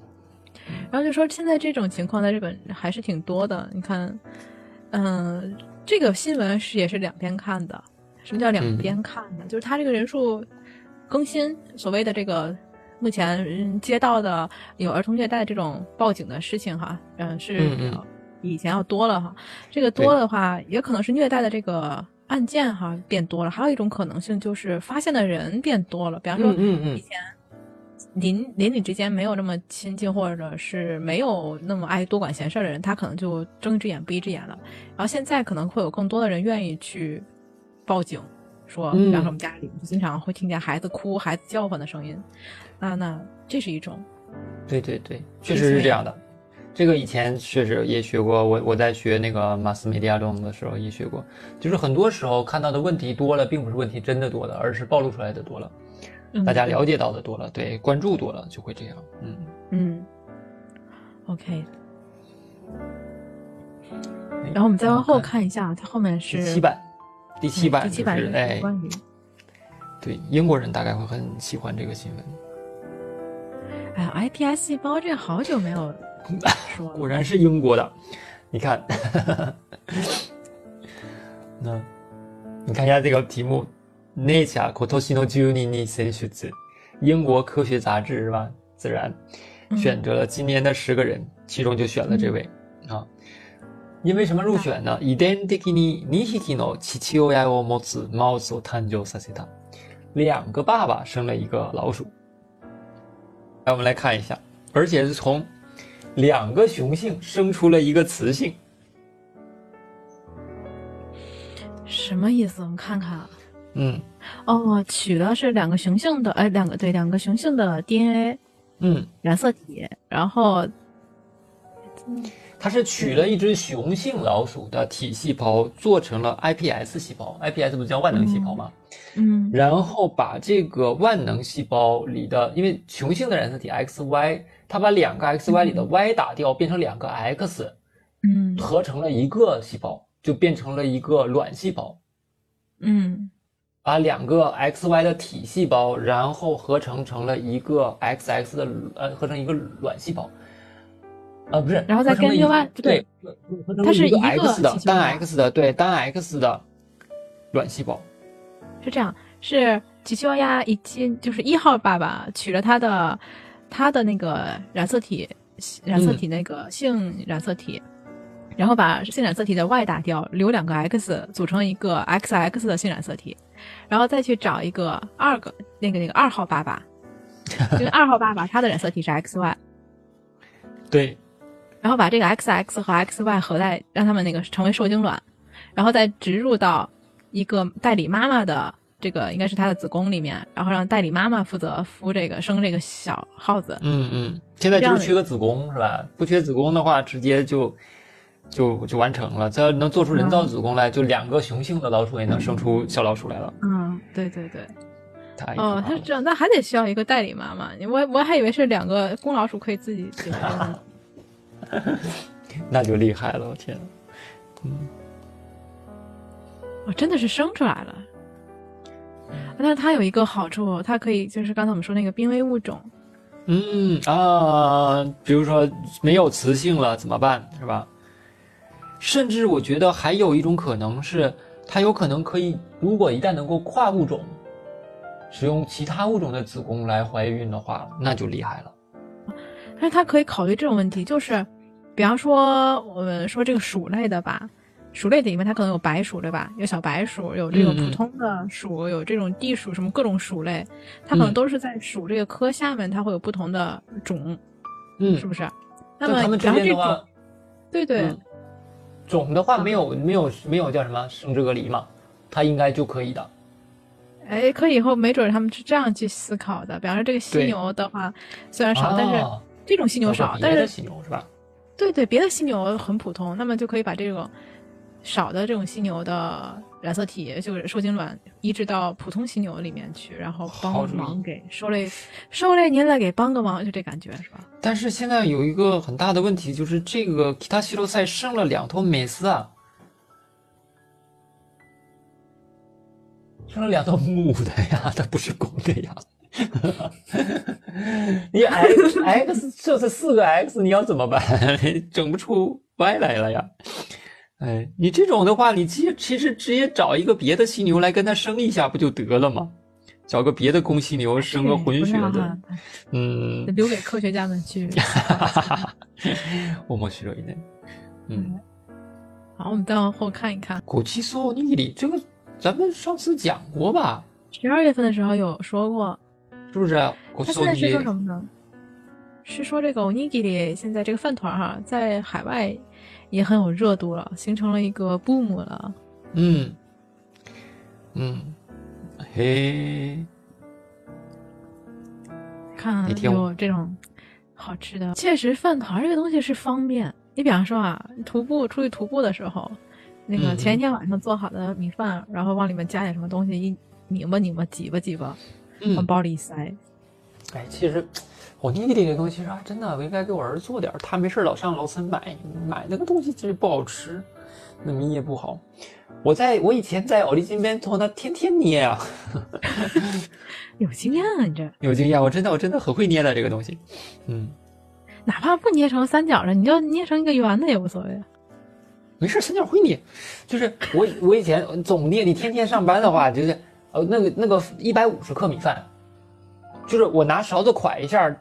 然后就说现在这种情况在日本还是挺多的。你看，嗯，这个新闻是也是两边看的，什么叫两边看呢？就是他这个人数更新，所谓的这个目前接到的有儿童虐待这种报警的事情哈，嗯，是比以前要多了哈。这个多的话，也可能是虐待的这个案件哈变多了。还有一种可能性就是发现的人变多了，比方说以前。邻邻里之间没有那么亲近，或者是没有那么爱多管闲事的人，他可能就睁一只眼闭一只眼了。然后现在可能会有更多的人愿意去报警，说，比方说我们家里经常会听见孩子哭、孩子叫唤的声音，那那这是一种。对对对，确实是这样的。这个以前确实也学过，我我在学那个马斯梅迪亚中的时候也学过，就是很多时候看到的问题多了，并不是问题真的多了，而是暴露出来的多了。大家了解到的多了，对，关注多了就会这样，嗯嗯，OK。然后我们再往后看一下，它后面是第七版，第七版，第七版是哎，对，英国人大概会很喜欢这个新闻。哎呀，iPS 细胞这好久没有说，果然是英国的，你看，那你看一下这个题目。Nature 今年の12日選出，英国科学杂志是吧？自然选择了今年的十个人，其中就选了这位啊。因为什么入选呢？遺伝的に2匹の父親を持つマウスを誕生させた，两个爸爸生了一个老鼠。来，我们来看一下，而且是从 两个雄性生出了一个雌性，什么意思？我们看看。嗯，哦，取的是两个雄性的，哎，两个对，两个雄性的 DNA，嗯，染色体，然后，它是取了一只雄性老鼠的体细胞，做成了 iPS 细胞，iPS 不是叫万能细胞吗？嗯，然后把这个万能细胞里的，因为雄性的染色体 XY，它把两个 XY 里的 Y 打掉，变成两个 X，嗯，合成了一个细胞，就变成了一个卵细胞，嗯。把两个 X Y 的体细胞，然后合成成了一个 X X 的呃，合成一个卵细胞，啊不是，然后再根据 Y 对，它是一个 X 的单 X 的对单 X 的卵细胞，是这样，是吉丘亚一基就是一号爸爸娶了他的他的那个染色体染色体那个性染色体。然后把性染色体的 Y 打掉，留两个 X，组成一个 XX 的性染色体，然后再去找一个二个那个那个二号爸爸，因 为二号爸爸他的染色体是 XY，对，然后把这个 XX 和 XY 合在，让他们那个成为受精卵，然后再植入到一个代理妈妈的这个应该是她的子宫里面，然后让代理妈妈负责孵这个生这个小耗子。嗯嗯，现在就是缺个子宫是吧？不缺子宫的话，直接就。就就完成了，这能做出人造子宫来，就两个雄性的老鼠也能生出小老鼠来了。嗯，对对对。哦，他是这样，那还得需要一个代理妈妈。我我还以为是两个公老鼠可以自己结婚。那就厉害了，我天！嗯，我真的是生出来了。但是它有一个好处，它可以就是刚才我们说那个濒危物种。嗯啊，比如说没有雌性了怎么办？是吧？甚至我觉得还有一种可能是，它有可能可以，如果一旦能够跨物种，使用其他物种的子宫来怀孕的话，那就厉害了。但是它可以考虑这种问题，就是，比方说我们说这个鼠类的吧，鼠类的里面它可能有白鼠对吧？有小白鼠，有这种普通的鼠，有这种地鼠，什么各种鼠类，它可能都是在鼠这个科下面，它会有不同的种，嗯，是不是？那么然后这种，对对。种的话没有没有没有叫什么生殖隔离嘛，它应该就可以的。哎，可以以后没准他们是这样去思考的。比方说这个犀牛的话，虽然少，但是这种犀牛少，但是犀牛是吧？对对，别的犀牛很普通，那么就可以把这种少的这种犀牛的。染色体就是受精卵移植到普通犀牛里面去，然后帮忙给受累，受累您来给帮个忙，就这感觉是吧？但是现在有一个很大的问题，就是这个其他西罗赛生了两头美斯啊，生了两头母的呀，它不是公的呀。你 X X 这是四个 X，你要怎么办？整不出 Y 来了呀。哎，你这种的话，你其实其实直接找一个别的犀牛来跟它生一下不就得了吗？找个别的公犀牛生个混血的，嗯，留给科学家们去。我莫须说一点，嗯。好，我们再往后看一看。枸杞酥尼里这个，咱们上次讲过吧？十二月份的时候有说过，是不是？他现在是说什么呢？是说这个欧尼基里现在这个饭团哈，在海外也很有热度了，形成了一个 boom 了。嗯嗯，嘿，看有这种好吃的，确实饭团这个东西是方便。你比方说啊，徒步出去徒步的时候，那个前一天晚上做好的米饭，然后往里面加点什么东西，一拧吧拧吧，挤吧挤吧，往包里一塞。哎，其实我尼基里这东西啊，真的我应该给我儿子做点。他没事老上劳森买买那个东西，其实不好吃，那米也不好。我在我以前在奥利金边头，他天天捏啊。有经验啊，你这有经验，我真的我真的很会捏的这个东西，嗯。哪怕不捏成三角的，你就捏成一个圆的也无所谓。没事，三角会捏。就是我我以前总捏，你天天上班的话，就是呃那个那个一百五十克米饭，就是我拿勺子㧟一下，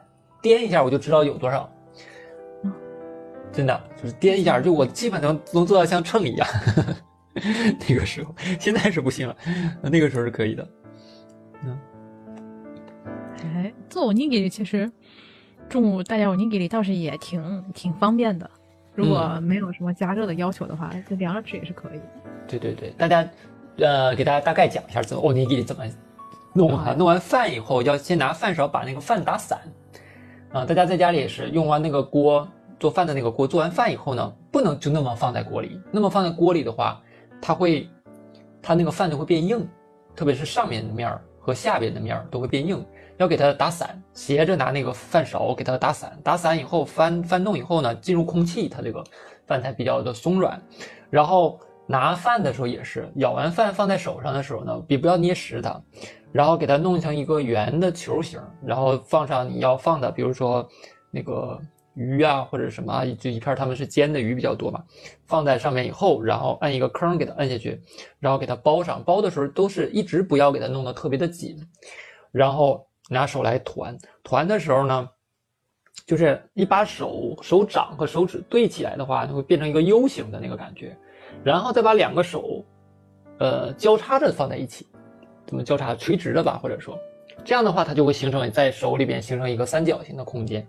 掂一下，我就知道有多少。真的就是掂一下，就我基本能能做到像秤一样。那个时候，现在是不行了，那个时候是可以的。嗯，哎，做欧尼给其实。中午大家欧尼给里倒是也挺挺方便的，如果没有什么加热的要求的话，就凉着吃也是可以。对对对，大家，呃，给大家大概讲一下这欧尼给里怎么弄哈。弄完饭以后要先拿饭勺把那个饭打散，啊，大家在家里也是用完那个锅做饭的那个锅，做完饭以后呢，不能就那么放在锅里，那么放在锅里的话，它会，它那个饭就会变硬，特别是上面的面儿和下边的面儿都会变硬。要给它打散，斜着拿那个饭勺给它打散，打散以后翻翻动以后呢，进入空气，它这个饭才比较的松软。然后拿饭的时候也是，舀完饭放在手上的时候呢，别不要捏实它，然后给它弄成一个圆的球形，然后放上你要放的，比如说那个鱼啊或者什么，就一片他们是煎的鱼比较多嘛，放在上面以后，然后按一个坑给它按下去，然后给它包上。包的时候都是一直不要给它弄得特别的紧，然后。拿手来团团的时候呢，就是你把手手掌和手指对起来的话，就会变成一个 U 型的那个感觉，然后再把两个手，呃，交叉着放在一起，怎么交叉？垂直的吧，或者说，这样的话它就会形成在手里边形成一个三角形的空间，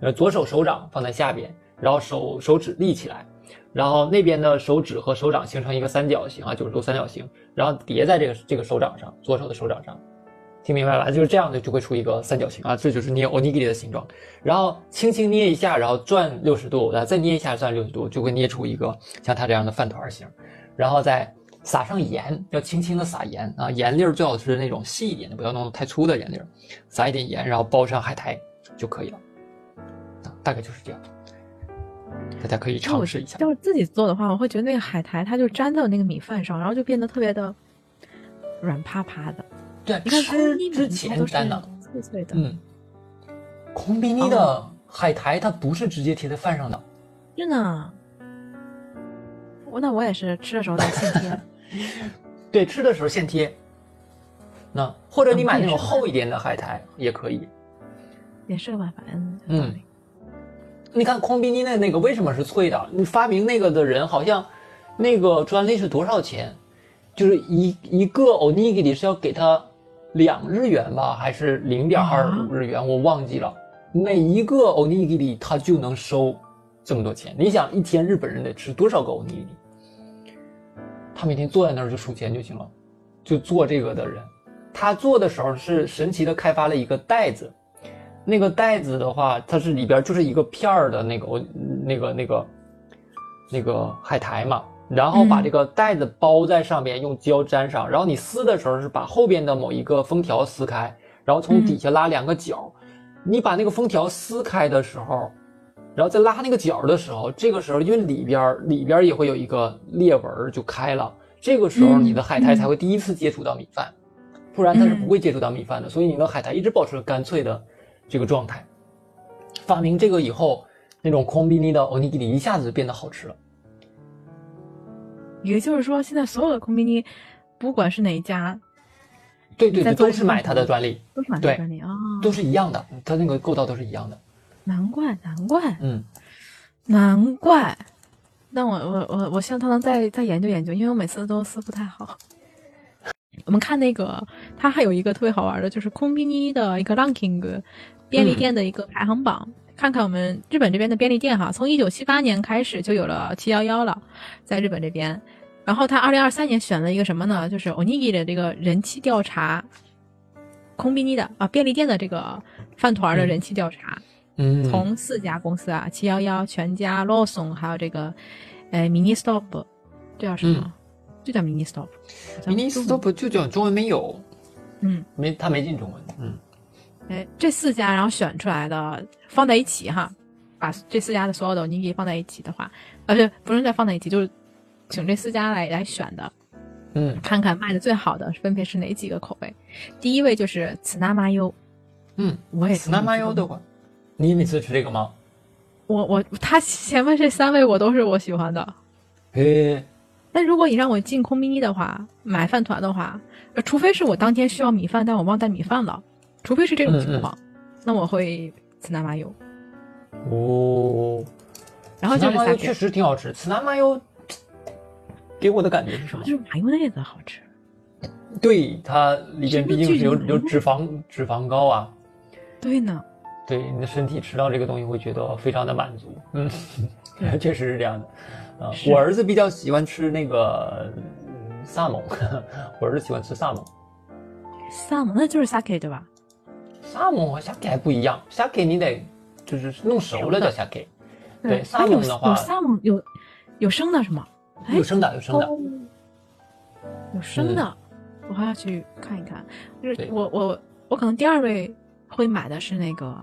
呃，左手手掌放在下边，然后手手指立起来，然后那边的手指和手掌形成一个三角形啊，九十度三角形，然后叠在这个这个手掌上，左手的手掌上。听明白吧？就是这样的，就会出一个三角形啊，这就是捏欧尼给里的形状。然后轻轻捏一下，然后转六十度，然后再捏一下转六十度，就会捏出一个像它这样的饭团形。然后再撒上盐，要轻轻的撒盐啊，盐粒儿最好是那种细一点的，不要弄得太粗的盐粒儿。撒一点盐，然后包上海苔就可以了。啊，大概就是这样。大家可以尝试一下。要是自己做的话，我会觉得那个海苔它就粘在那个米饭上，然后就变得特别的软趴趴的。对，吃之前粘的，脆脆的。嗯，空比尼的海苔它不是直接贴在饭上的，真的。我那我也是吃的时候再现 贴。对，吃的时候现贴。那或者你买那种厚一点的海苔也可以，也是个办法。嗯，你看空比尼的那个为什么是脆的？你发明那个的人好像那个专利是多少钱？就是一一个欧尼给里是要给他。两日元吧，还是零点二五日元，我忘记了。每一个欧尼给里他就能收这么多钱。你想，一天日本人得吃多少个欧尼给里？他每天坐在那儿就数钱就行了。就做这个的人，他做的时候是神奇的开发了一个袋子。那个袋子的话，它是里边就是一个片儿的那个我那个那个那个海苔嘛。然后把这个袋子包在上面，用胶粘上。然后你撕的时候是把后边的某一个封条撕开，然后从底下拉两个角。你把那个封条撕开的时候，然后在拉那个角的时候，这个时候因为里边里边也会有一个裂纹就开了。这个时候你的海苔才会第一次接触到米饭，不然它是不会接触到米饭的。所以你的海苔一直保持干脆的这个状态。发明这个以后，那种空比尼的欧尼基里一下子就变得好吃了。也就是说，现在所有的空宾尼，不管是哪一家，对对对，都是买它的专利，都是买它的专利啊，都是一样的，它那个构造都是一样的。难怪，难怪，嗯，难怪。那我我我我希望他能再再研究研究，因为我每次都撕不太好。我们看那个，它还有一个特别好玩的，就是空宾尼的一个 ranking，便利店的一个排行榜。看看我们日本这边的便利店哈，从一九七八年开始就有了七幺幺了，在日本这边。然后他二零二三年选了一个什么呢？就是 Onigi 的这个人气调查，空宾尼的啊便利店的这个饭团的人气调查。嗯。从四家公司啊，七幺幺、全家、罗松，还有这个呃 Mini Stop，这叫什么？就叫 Mini Stop。Mini Stop 就叫中文没有。嗯。没，他没进中文。嗯。哎，这四家然后选出来的放在一起哈，把这四家的所有的你给放在一起的话，呃，不是不能再放在一起，就是请这四家来来选的，嗯，看看卖的最好的分别是哪几个口味。第一位就是此纳麻优，嗯，我也此纳麻优的话，你每次吃这个吗？我我他前面这三位我都是我喜欢的，嘿，但如果你让我进空咪咪的话，买饭团的话，呃，除非是我当天需要米饭，但我忘带米饭了。除非是这种情况，那我会刺南麻油。哦，然后就是确实挺好吃。刺南麻油给我的感觉是什么？就是麻油那个好吃。对，它里边毕竟是有有脂肪脂肪高啊。对呢。对，你的身体吃到这个东西会觉得非常的满足。嗯，确实是这样的。啊，我儿子比较喜欢吃那个萨蒙，我儿子喜欢吃萨蒙。萨蒙那就是 sake 对吧？萨蒙和虾 K 还不一样，虾 K 你得就是弄熟了叫虾 K。对，萨蒙的话，有萨蒙有有生的是吗？有生的，有生的，有生的，我还要去看一看。就是我我我可能第二位会买的是那个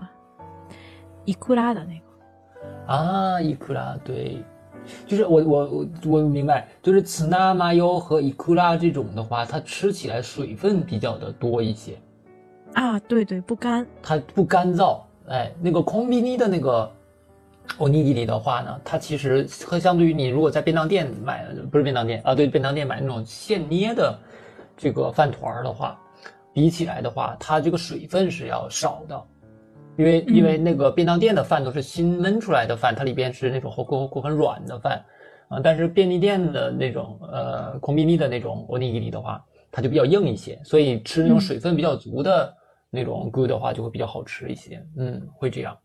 伊库拉的那个啊，伊库拉对，就是我我我我明白，就是此纳麻油和伊库拉这种的话，它吃起来水分比较的多一些。啊，对对，不干，它不干燥。哎，那个空比尼的那个欧尼基里的话呢，它其实和相对于你如果在便当店买，不是便当店啊，对，便当店买那种现捏的这个饭团的话，比起来的话，它这个水分是要少的，因为因为那个便当店的饭都是新焖出来的饭，它里边是那种厚厚厚很软的饭啊，但是便利店的那种呃空比尼的那种欧尼基里的话，它就比较硬一些，所以吃那种水分比较足的。那种 good 的话就会比较好吃一些，嗯，会这样。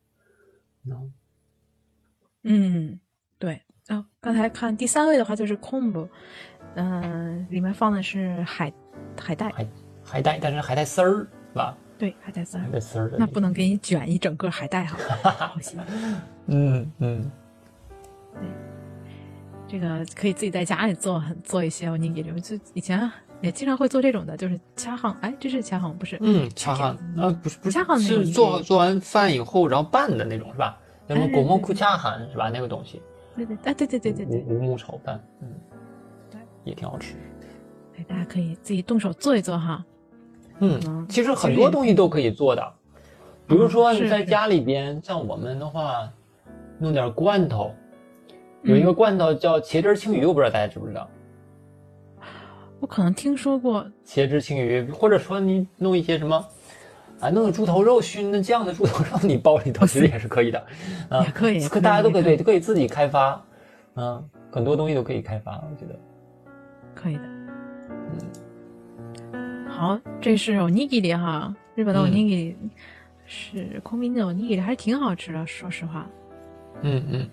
嗯，对。啊，刚才看第三位的话就是 combo，嗯，里面放的是海海带，海海带，但是海带丝儿是吧？对，海带丝儿，海带丝儿。那不能给你卷一整个海带哈，好心。嗯嗯。对，这个可以自己在家里做做一些，我你给就以前。也经常会做这种的，就是掐行，哎，这是掐行不是？嗯，掐行，啊，不是不是掐行，是做做完饭以后然后拌的那种是吧？那种果木库掐行是吧？那个东西。对对，哎，对对对对对。五木炒饭，嗯，对，也挺好吃。哎，大家可以自己动手做一做哈。嗯，其实很多东西都可以做的，比如说你在家里边，像我们的话，弄点罐头，有一个罐头叫茄汁青鱼，我不知道大家知不知道。我可能听说过。茄汁青鱼，或者说你弄一些什么，啊，弄个猪头肉熏的酱的猪头肉，你包里头其实也是可以的，啊，也可以，可大家都可以对，可以自己开发，嗯，很多东西都可以开发，我觉得。可以的。嗯，好，这是欧尼基里哈，日本的欧尼基里是空明的欧尼基里，还是挺好吃的，说实话。嗯嗯，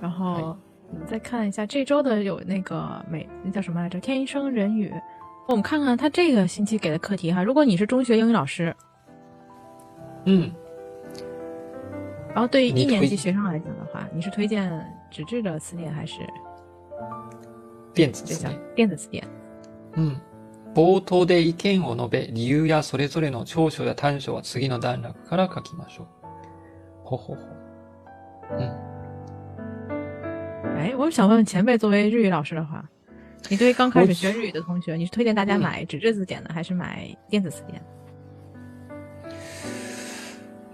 然后。我们再看一下这周的有那个美那叫什么来着？天生人语。我们看看他这个星期给的课题哈。如果你是中学英语老师，嗯，然后对于一年级学生来讲的话，你是推荐纸质的词典还是电子词典？电子词典。嗯。冒頭で意見を述べ、理由やそれぞれの長所や短所は次の段落から書きましょう。ほほほ。嗯。哎，我想问问前辈，作为日语老师的话，你对刚开始学日语的同学，你是推荐大家买纸质字典的，还是买电子词典？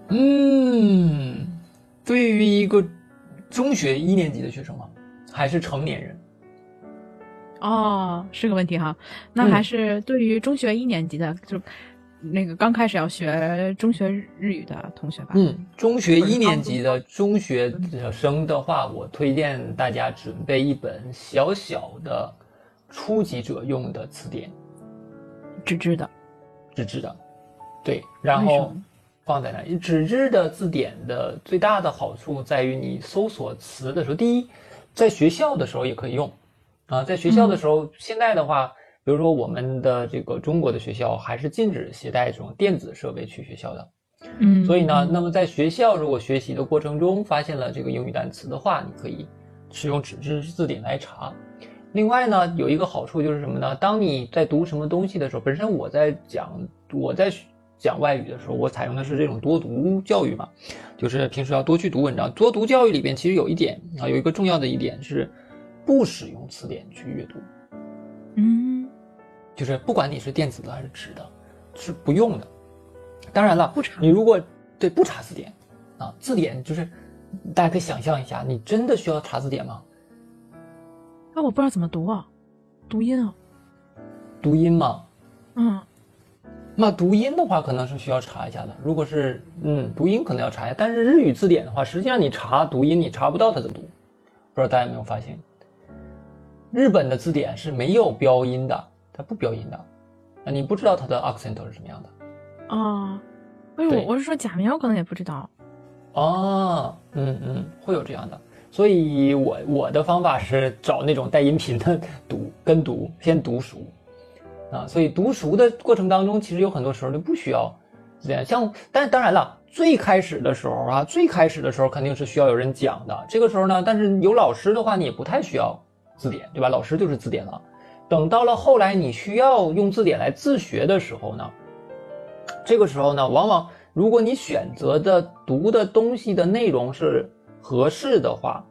嗯，对于一个中学一年级的学生吗？还是成年人？ 哦，是个问题哈。那还是对于中学一年级的，就那个刚开始要学中学日语的同学吧。嗯，中学一年级的中学生的话，我推荐大家准备一本小小的初级者用的词典，纸质的，纸质的，对，然后放在那。纸质的字典的最大的好处在于，你搜索词的时候，第一，在学校的时候也可以用。啊，在学校的时候，现在的话，比如说我们的这个中国的学校还是禁止携带这种电子设备去学校的，嗯，所以呢，那么在学校如果学习的过程中发现了这个英语单词的话，你可以使用纸质字典来查。另外呢，有一个好处就是什么呢？当你在读什么东西的时候，本身我在讲我在讲外语的时候，我采用的是这种多读教育嘛，就是平时要多去读文章。多读教育里边其实有一点啊，有一个重要的一点是。不使用词典去阅读，嗯，就是不管你是电子的还是纸的，是不用的。当然了，不查你如果对不查字典啊，字典就是大家可以想象一下，你真的需要查字典吗？啊，我不知道怎么读啊，读音啊，读音吗？嗯，那读音的话可能是需要查一下的。如果是嗯，读音可能要查一下，但是日语字典的话，实际上你查读音你查不到它的读，不知道大家有没有发现？日本的字典是没有标音的，它不标音的，啊，你不知道它的 accent 是什么样的啊？哎，我我是说假名，我可能也不知道。哦，嗯嗯，会有这样的，所以我我的方法是找那种带音频的读跟读，先读熟啊。所以读熟的过程当中，其实有很多时候就不需要这样，像，但当然了，最开始的时候啊，最开始的时候肯定是需要有人讲的，这个时候呢，但是有老师的话，你也不太需要。字典对吧？老师就是字典了。等到了后来你需要用字典来自学的时候呢，这个时候呢，往往如果你选择的读的东西的内容是合适的话，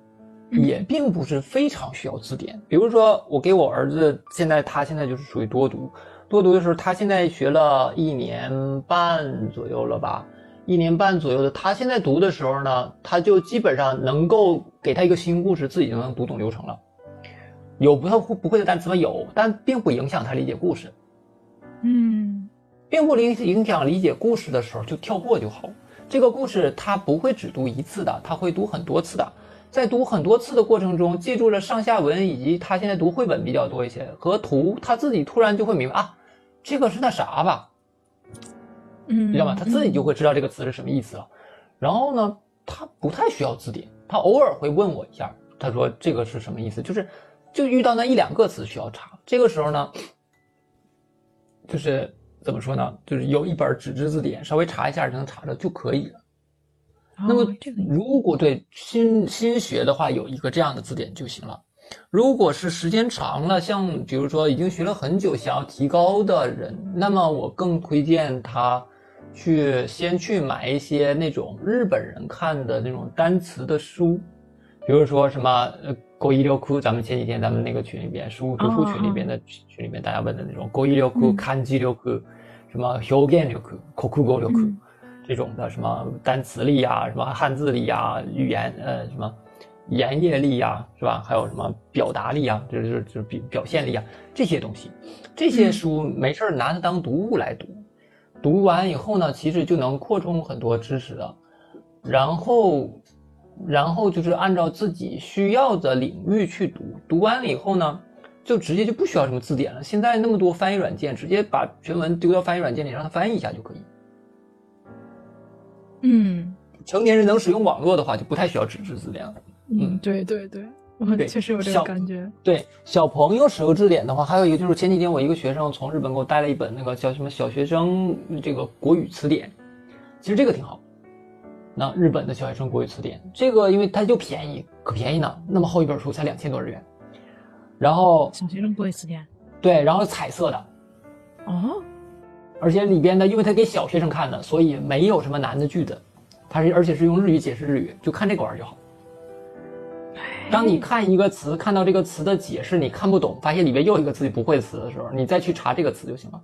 也并不是非常需要字典。比如说，我给我儿子，现在他现在就是属于多读，多读的时候，他现在学了一年半左右了吧？一年半左右的，他现在读的时候呢，他就基本上能够给他一个新故事，自己就能读懂流程了。有不会不会的单词吗？有，但并不影响他理解故事。嗯，并不影影响理解故事的时候就跳过就好。这个故事他不会只读一次的，他会读很多次的。在读很多次的过程中，记住了上下文，以及他现在读绘本比较多一些和图，他自己突然就会明白啊，这个是那啥吧？嗯，你知道吗？他自己就会知道这个词是什么意思了。然后呢，他不太需要字典，他偶尔会问我一下，他说这个是什么意思？就是。就遇到那一两个词需要查，这个时候呢，就是怎么说呢？就是有一本纸质字典，稍微查一下就能查着就可以了。那么，如果对新新学的话，有一个这样的字典就行了。如果是时间长了，像比如说已经学了很久，想要提高的人，那么我更推荐他去先去买一些那种日本人看的那种单词的书，比如说什么呃。勾一六库，咱们前几天咱们那个群里边，书读书群里边的群里面，大家问的那种勾一六库、看几六库，什么表现六库、口库勾六库，这种的什么单词力呀，什么汉字力呀，语言呃什么言叶力呀，是吧？还有什么表达力啊，就是就是表表现力啊，这些东西，这些书没事拿它当读物来读，读完以后呢，其实就能扩充很多知识了，然后。然后就是按照自己需要的领域去读，读完了以后呢，就直接就不需要什么字典了。现在那么多翻译软件，直接把全文丢到翻译软件里，让它翻译一下就可以。嗯，成年人能使用网络的话，就不太需要纸质字典了。嗯，对对对，我确实有这个感觉。对小朋友使用字典的话，还有一个就是前几天我一个学生从日本给我带了一本那个叫什么小学生这个国语词典，其实这个挺好。那日本的小学生国语词典，这个因为它就便宜，可便宜呢，那么厚一本书才两千多日元。然后小学生国语词典，对，然后彩色的，哦，而且里边呢，因为它给小学生看的，所以没有什么难的句子，它是而且是用日语解释日语，就看这个玩意儿就好。当你看一个词，看到这个词的解释你看不懂，发现里面又一个自己不会的词的时候，你再去查这个词就行了。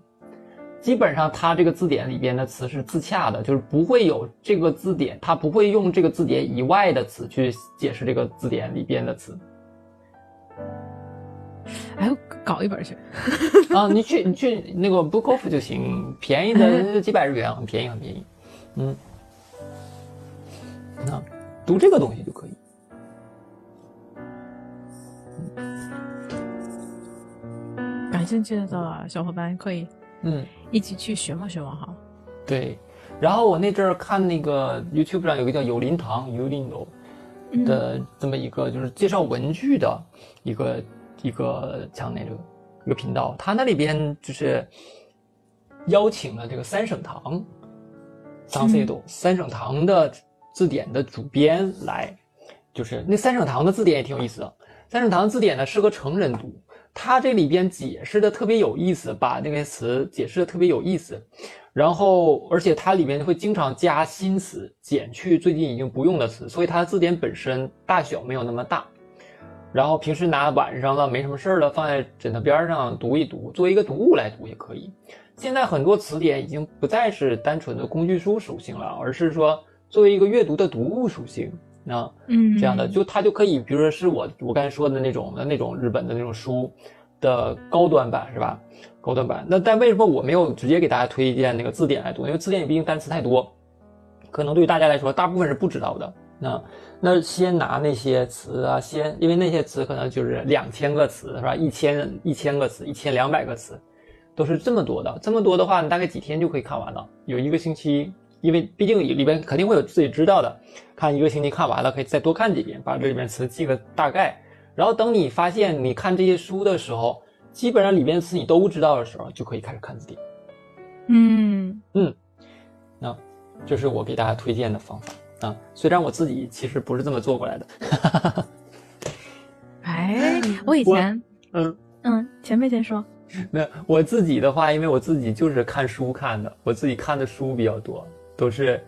基本上，它这个字典里边的词是自洽的，就是不会有这个字典，它不会用这个字典以外的词去解释这个字典里边的词。哎，搞一本去。啊，你去你去那个 Book Off 就行，便宜的几百日元，很便宜很便宜。嗯，那读这个东西就可以。感兴趣的小伙伴可以，嗯，一起去学嘛学嘛哈。对，然后我那阵儿看那个 YouTube 上有个叫有林堂 u l i n o 的这么一个就是介绍文具的一个一个像那个一个频道，他那里边就是邀请了这个三省堂，桑塞多三省堂的字典的主编来，就是那三省堂的字典也挺有意思的。三省堂字典呢适合成人读，他这里边解释的特别有意思，把那些词解释的特别有意思。然后，而且它里面会经常加新词，减去最近已经不用的词，所以它的字典本身大小没有那么大。然后平时拿晚上了没什么事儿了，放在枕头边上读一读，作为一个读物来读也可以。现在很多词典已经不再是单纯的工具书属性了，而是说作为一个阅读的读物属性啊，嗯，这样的就它就可以，比如说是我我刚才说的那种的那种日本的那种书的高端版是吧？高端版，那但为什么我没有直接给大家推荐那个字典来读？因为字典毕竟单词太多，可能对于大家来说，大部分是不知道的。那那先拿那些词啊，先因为那些词可能就是两千个词是吧？一千一千个词，一千两百个词，都是这么多的。这么多的话，你大概几天就可以看完了？有一个星期，因为毕竟里边肯定会有自己知道的，看一个星期看完了，可以再多看几遍，把这里面词记个大概。然后等你发现你看这些书的时候。基本上里边词你都知道的时候，就可以开始看字典。嗯嗯，那这是我给大家推荐的方法啊。虽然我自己其实不是这么做过来的。哎，我以前嗯嗯，前辈先说。没有，我自己的话，因为我自己就是看书看的，我自己看的书比较多，都是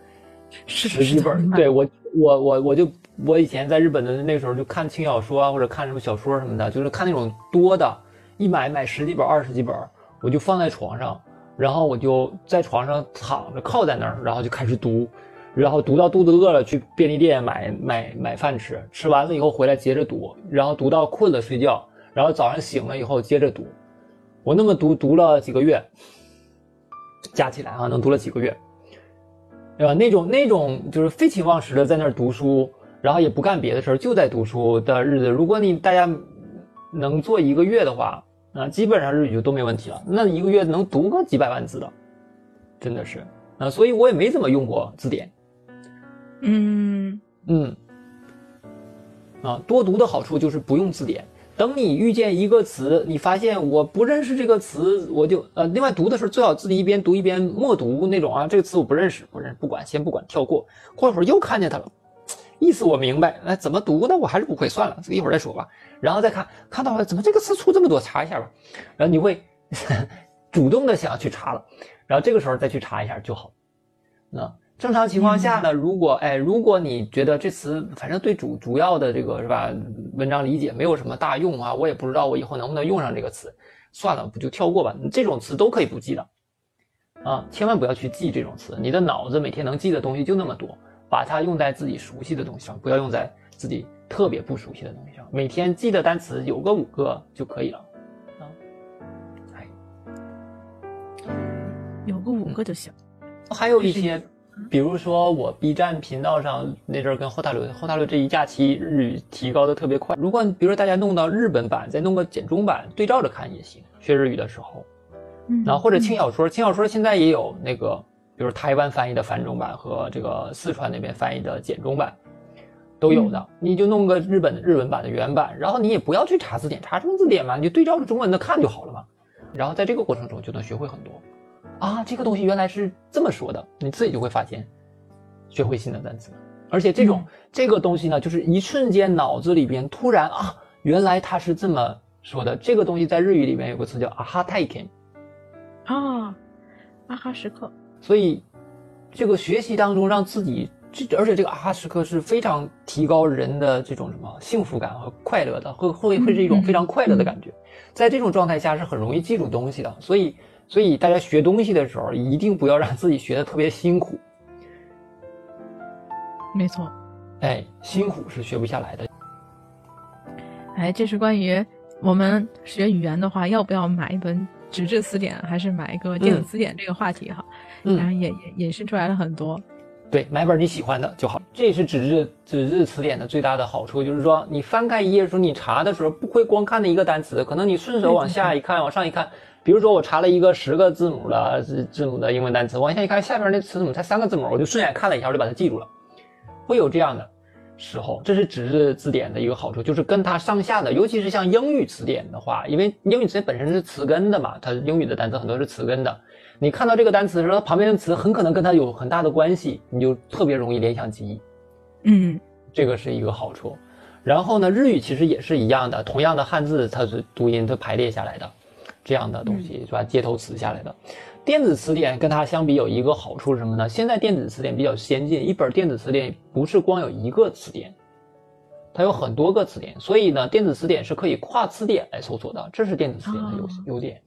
十几本。对我，我，我，我就我以前在日本的那时候就看轻小说啊，或者看什么小说什么的，就是看那种多的。一买买十几本二十几本，我就放在床上，然后我就在床上躺着靠在那儿，然后就开始读，然后读到肚子饿了去便利店买买买饭吃，吃完了以后回来接着读，然后读到困了睡觉，然后早上醒了以后接着读，我那么读读了几个月，加起来啊能读了几个月，对吧？那种那种就是废寝忘食的在那儿读书，然后也不干别的事儿，就在读书的日子，如果你大家。能做一个月的话，啊，基本上日语就都没问题了。那一个月能读个几百万字的，真的是啊，所以我也没怎么用过字典。嗯嗯，啊，多读的好处就是不用字典。等你遇见一个词，你发现我不认识这个词，我就呃，另外读的时候最好自己一边读一边默读那种啊，这个词我不认识，不认，不管，先不管，跳过。过一会儿又看见它了。意思我明白，哎，怎么读的我还是不会，算了，一会儿再说吧。然后再看，看到了怎么这个词出这么多，查一下吧。然后你会 主动的想要去查了，然后这个时候再去查一下就好。那正常情况下呢，如果哎，如果你觉得这词反正对主主要的这个是吧，文章理解没有什么大用啊，我也不知道我以后能不能用上这个词，算了，不就跳过吧。这种词都可以不记的啊，千万不要去记这种词，你的脑子每天能记的东西就那么多。把它用在自己熟悉的东西上，不要用在自己特别不熟悉的东西上。每天记的单词有个五个就可以了，啊，哎，有个五个就行。还有一些，比如说我 B 站频道上那阵儿跟后大流，后大流这一假期日语提高的特别快。如果比如说大家弄到日本版，再弄个简中版对照着看也行。学日语的时候，然后或者轻小说，轻小说现在也有那个。比如台湾翻译的繁中版和这个四川那边翻译的简中版，都有的。你就弄个日本日文版的原版，然后你也不要去查字典，查什么字典嘛？你就对照着中文的看就好了嘛。然后在这个过程中就能学会很多。啊，这个东西原来是这么说的，你自己就会发现，学会新的单词。而且这种这个东西呢，就是一瞬间脑子里边突然啊，原来他是这么说的。这个东西在日语里面有个词叫啊哈泰 ken，啊，啊哈时刻。所以，这个学习当中让自己，这而且这个啊哈时刻是非常提高人的这种什么幸福感和快乐的，会会会是一种非常快乐的感觉。在这种状态下是很容易记住东西的。所以，所以大家学东西的时候一定不要让自己学的特别辛苦。没错，哎，辛苦是学不下来的。哎，这是关于我们学语言的话，要不要买一本纸质词典，还是买一个电子词典？这个话题哈，然后也也引申出来了很多。对，买本你喜欢的就好。这是纸质纸质词典的最大的好处，就是说你翻开一页的时候，你查的时候不会光看那一个单词，可能你顺手往下一看，往上一看。比如说我查了一个十个字母的字字母的英文单词，往下一看，下边那词怎么才三个字母？我就顺眼看了一下，我就把它记住了。会有这样的时候，这是纸质字典的一个好处，就是跟它上下的，尤其是像英语词典的话，因为英语词典本身是词根的嘛，它英语的单词很多是词根的。你看到这个单词的时候，它旁边的词很可能跟它有很大的关系，你就特别容易联想记忆。嗯，这个是一个好处。然后呢，日语其实也是一样的，同样的汉字它是读音它排列下来的，这样的东西是吧？街头词下来的。电子词典跟它相比有一个好处是什么呢？现在电子词典比较先进，一本电子词典不是光有一个词典，它有很多个词典，所以呢，电子词典是可以跨词典来搜索的，这是电子词典的优优点。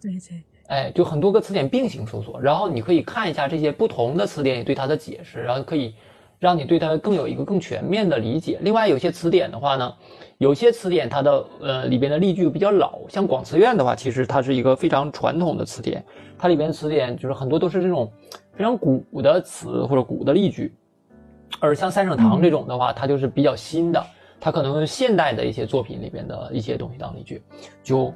对对。哎，就很多个词典并行搜索，然后你可以看一下这些不同的词典对它的解释，然后可以让你对它更有一个更全面的理解。另外，有些词典的话呢，有些词典它的呃里边的例句比较老，像广词院的话，其实它是一个非常传统的词典，它里边词典就是很多都是这种非常古的词或者古的例句，而像三省堂这种的话，它就是比较新的，它可能现代的一些作品里边的一些东西当例句，就。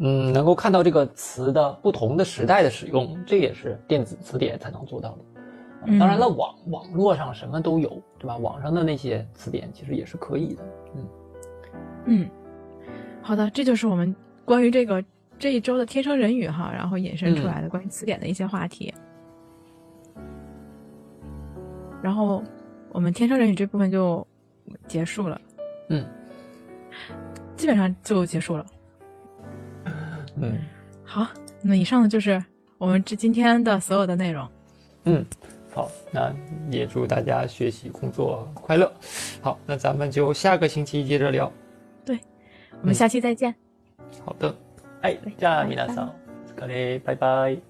嗯，能够看到这个词的不同的时代的使用，这也是电子词典才能做到的。当然了，网网络上什么都有，对吧？网上的那些词典其实也是可以的。嗯嗯，好的，这就是我们关于这个这一周的天生人语哈，然后引申出来的关于词典的一些话题。然后我们天生人语这部分就结束了。嗯，基本上就结束了。嗯，好，那以上就是我们这今天的所有的内容。嗯，好，那也祝大家学习工作快乐。好，那咱们就下个星期接着聊。对，我们下期再见。好的，哎，じゃあ皆さん、お疲れ、拜拜。